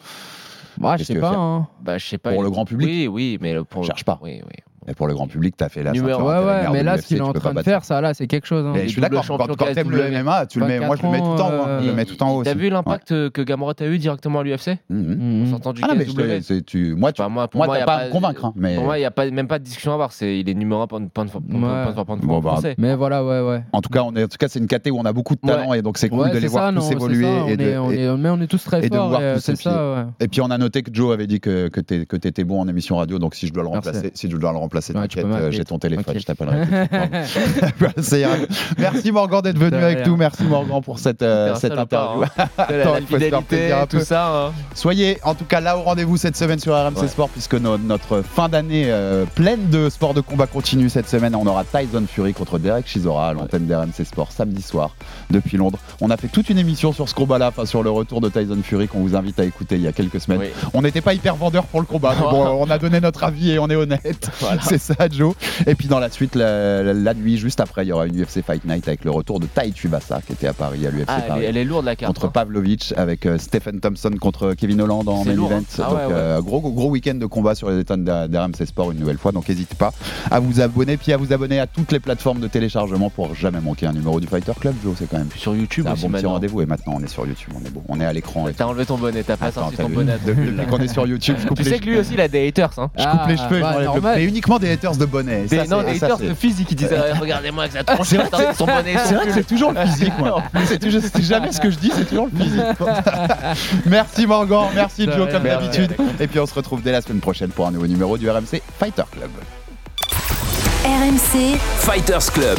Bah, je Qu'est-ce sais que pas. hein. Bah, je sais pas. Pour il- le grand public Oui, oui, mais le- pour. Cherche pas. Oui, oui. Mais pour le grand public, t'as fait la Numéro- ceinture Ouais, ouais, mais de là, ce qu'il est en train de faire, ça, là, c'est quelque chose. hein. Mais Et je suis d'accord, quand, quand t'aimes le. MMA, tu le mets, moi je le mets tout en haut, hein. 24 je le mets tout en haut T'as vu l'impact euh, que Gamrot a eu directement à l'UFC Mhm. Mhm. En sortant du Ah mais je tu, moi, tu, Enfin, moi, pour moi, moi, t'as pas à me convaincre, hein, mais Pour moi, il n'y a pas, même pas de discussion à avoir. C'est, il est numéro 1 pour pour- pour- pour- Ouais. pour- pour- pour- Bon, bah, français. Mais voilà, ouais, ouais. en tout cas, on est, en tout cas, c'est une caté où on a beaucoup de talent et donc c'est cool Ouais, de les voir tous évoluer on et de, on et- mais on est tous très et de forts. voir et, ouais. et puis on a noté que Joe avait dit que, t'étais bon en émission radio, donc si je dois le Merci. remplacer, si je dois le remplacer, Ouais, t'inquiète, euh, j'ai ton téléphone, je t'appellerai. ira. Merci Morgan d'être venu avec nous, merci Morgan pour cette, euh, cette interview. hein. La- Attends, fidélité, tout ça. hein. Soyez en tout cas là au rendez-vous cette semaine sur RMC Ouais. Sport puisque no- notre fin d'année euh, pleine de sport de combat continue cette semaine. On aura Tyson Fury contre Derek Chisora à l'antenne d'RMC Sport samedi soir depuis Londres. On a fait toute une émission sur ce combat-là, enfin sur le retour de Tyson Fury qu'on vous invite à écouter il y a quelques semaines. Oui. On n'était pas hyper vendeur pour le combat, mais bon, on a donné notre avis et on est honnête. Voilà. C'est ça, Joe. Et puis dans la suite, la, la- la nuit, juste après, il y aura une UFC Fight Night avec le retour de Tai Tuivasa qui était à Paris à l'UFC Ah, elle, est, elle est lourde la carte. contre hein. Pavlovich avec euh, Stephen Thompson contre Kevin Holland en main lourd, event. hein. Ah donc ouais, ouais. euh, gros gros week-end de combat sur les états d'RMC Sport une nouvelle fois. Donc n'hésitez pas à vous abonner puis à vous abonner à toutes les plateformes de téléchargement pour jamais manquer un numéro du Fighter Club. Joe, c'est quand même Sur YouTube un aussi bon petit rendez-vous et maintenant on est sur YouTube, on est beau, on est à l'écran. T'as enlevé ton bonnet, t'as pas sorti ton bonnet. Depuis qu'on est sur YouTube, je coupe Tu sais que lui cheveux. aussi il a des haters. Hein. Je coupe les cheveux, j'enlève le- normal. mais uniquement des haters de bonnet. Des, Ça, non, c'est- des ça, haters c'est- de physique qui disent euh, Regardez-moi avec sa tronche, C'est vrai que attendez, son bonnet. C'est vrai que c'est toujours le physique, moi. C'est toujours- c'est jamais ce que je dis, c'est toujours le physique. merci Morgan, merci Joe comme d'habitude. Et puis on se retrouve dès la semaine prochaine pour un nouveau numéro du RMC Fighter Club. RMC, Fighters Club.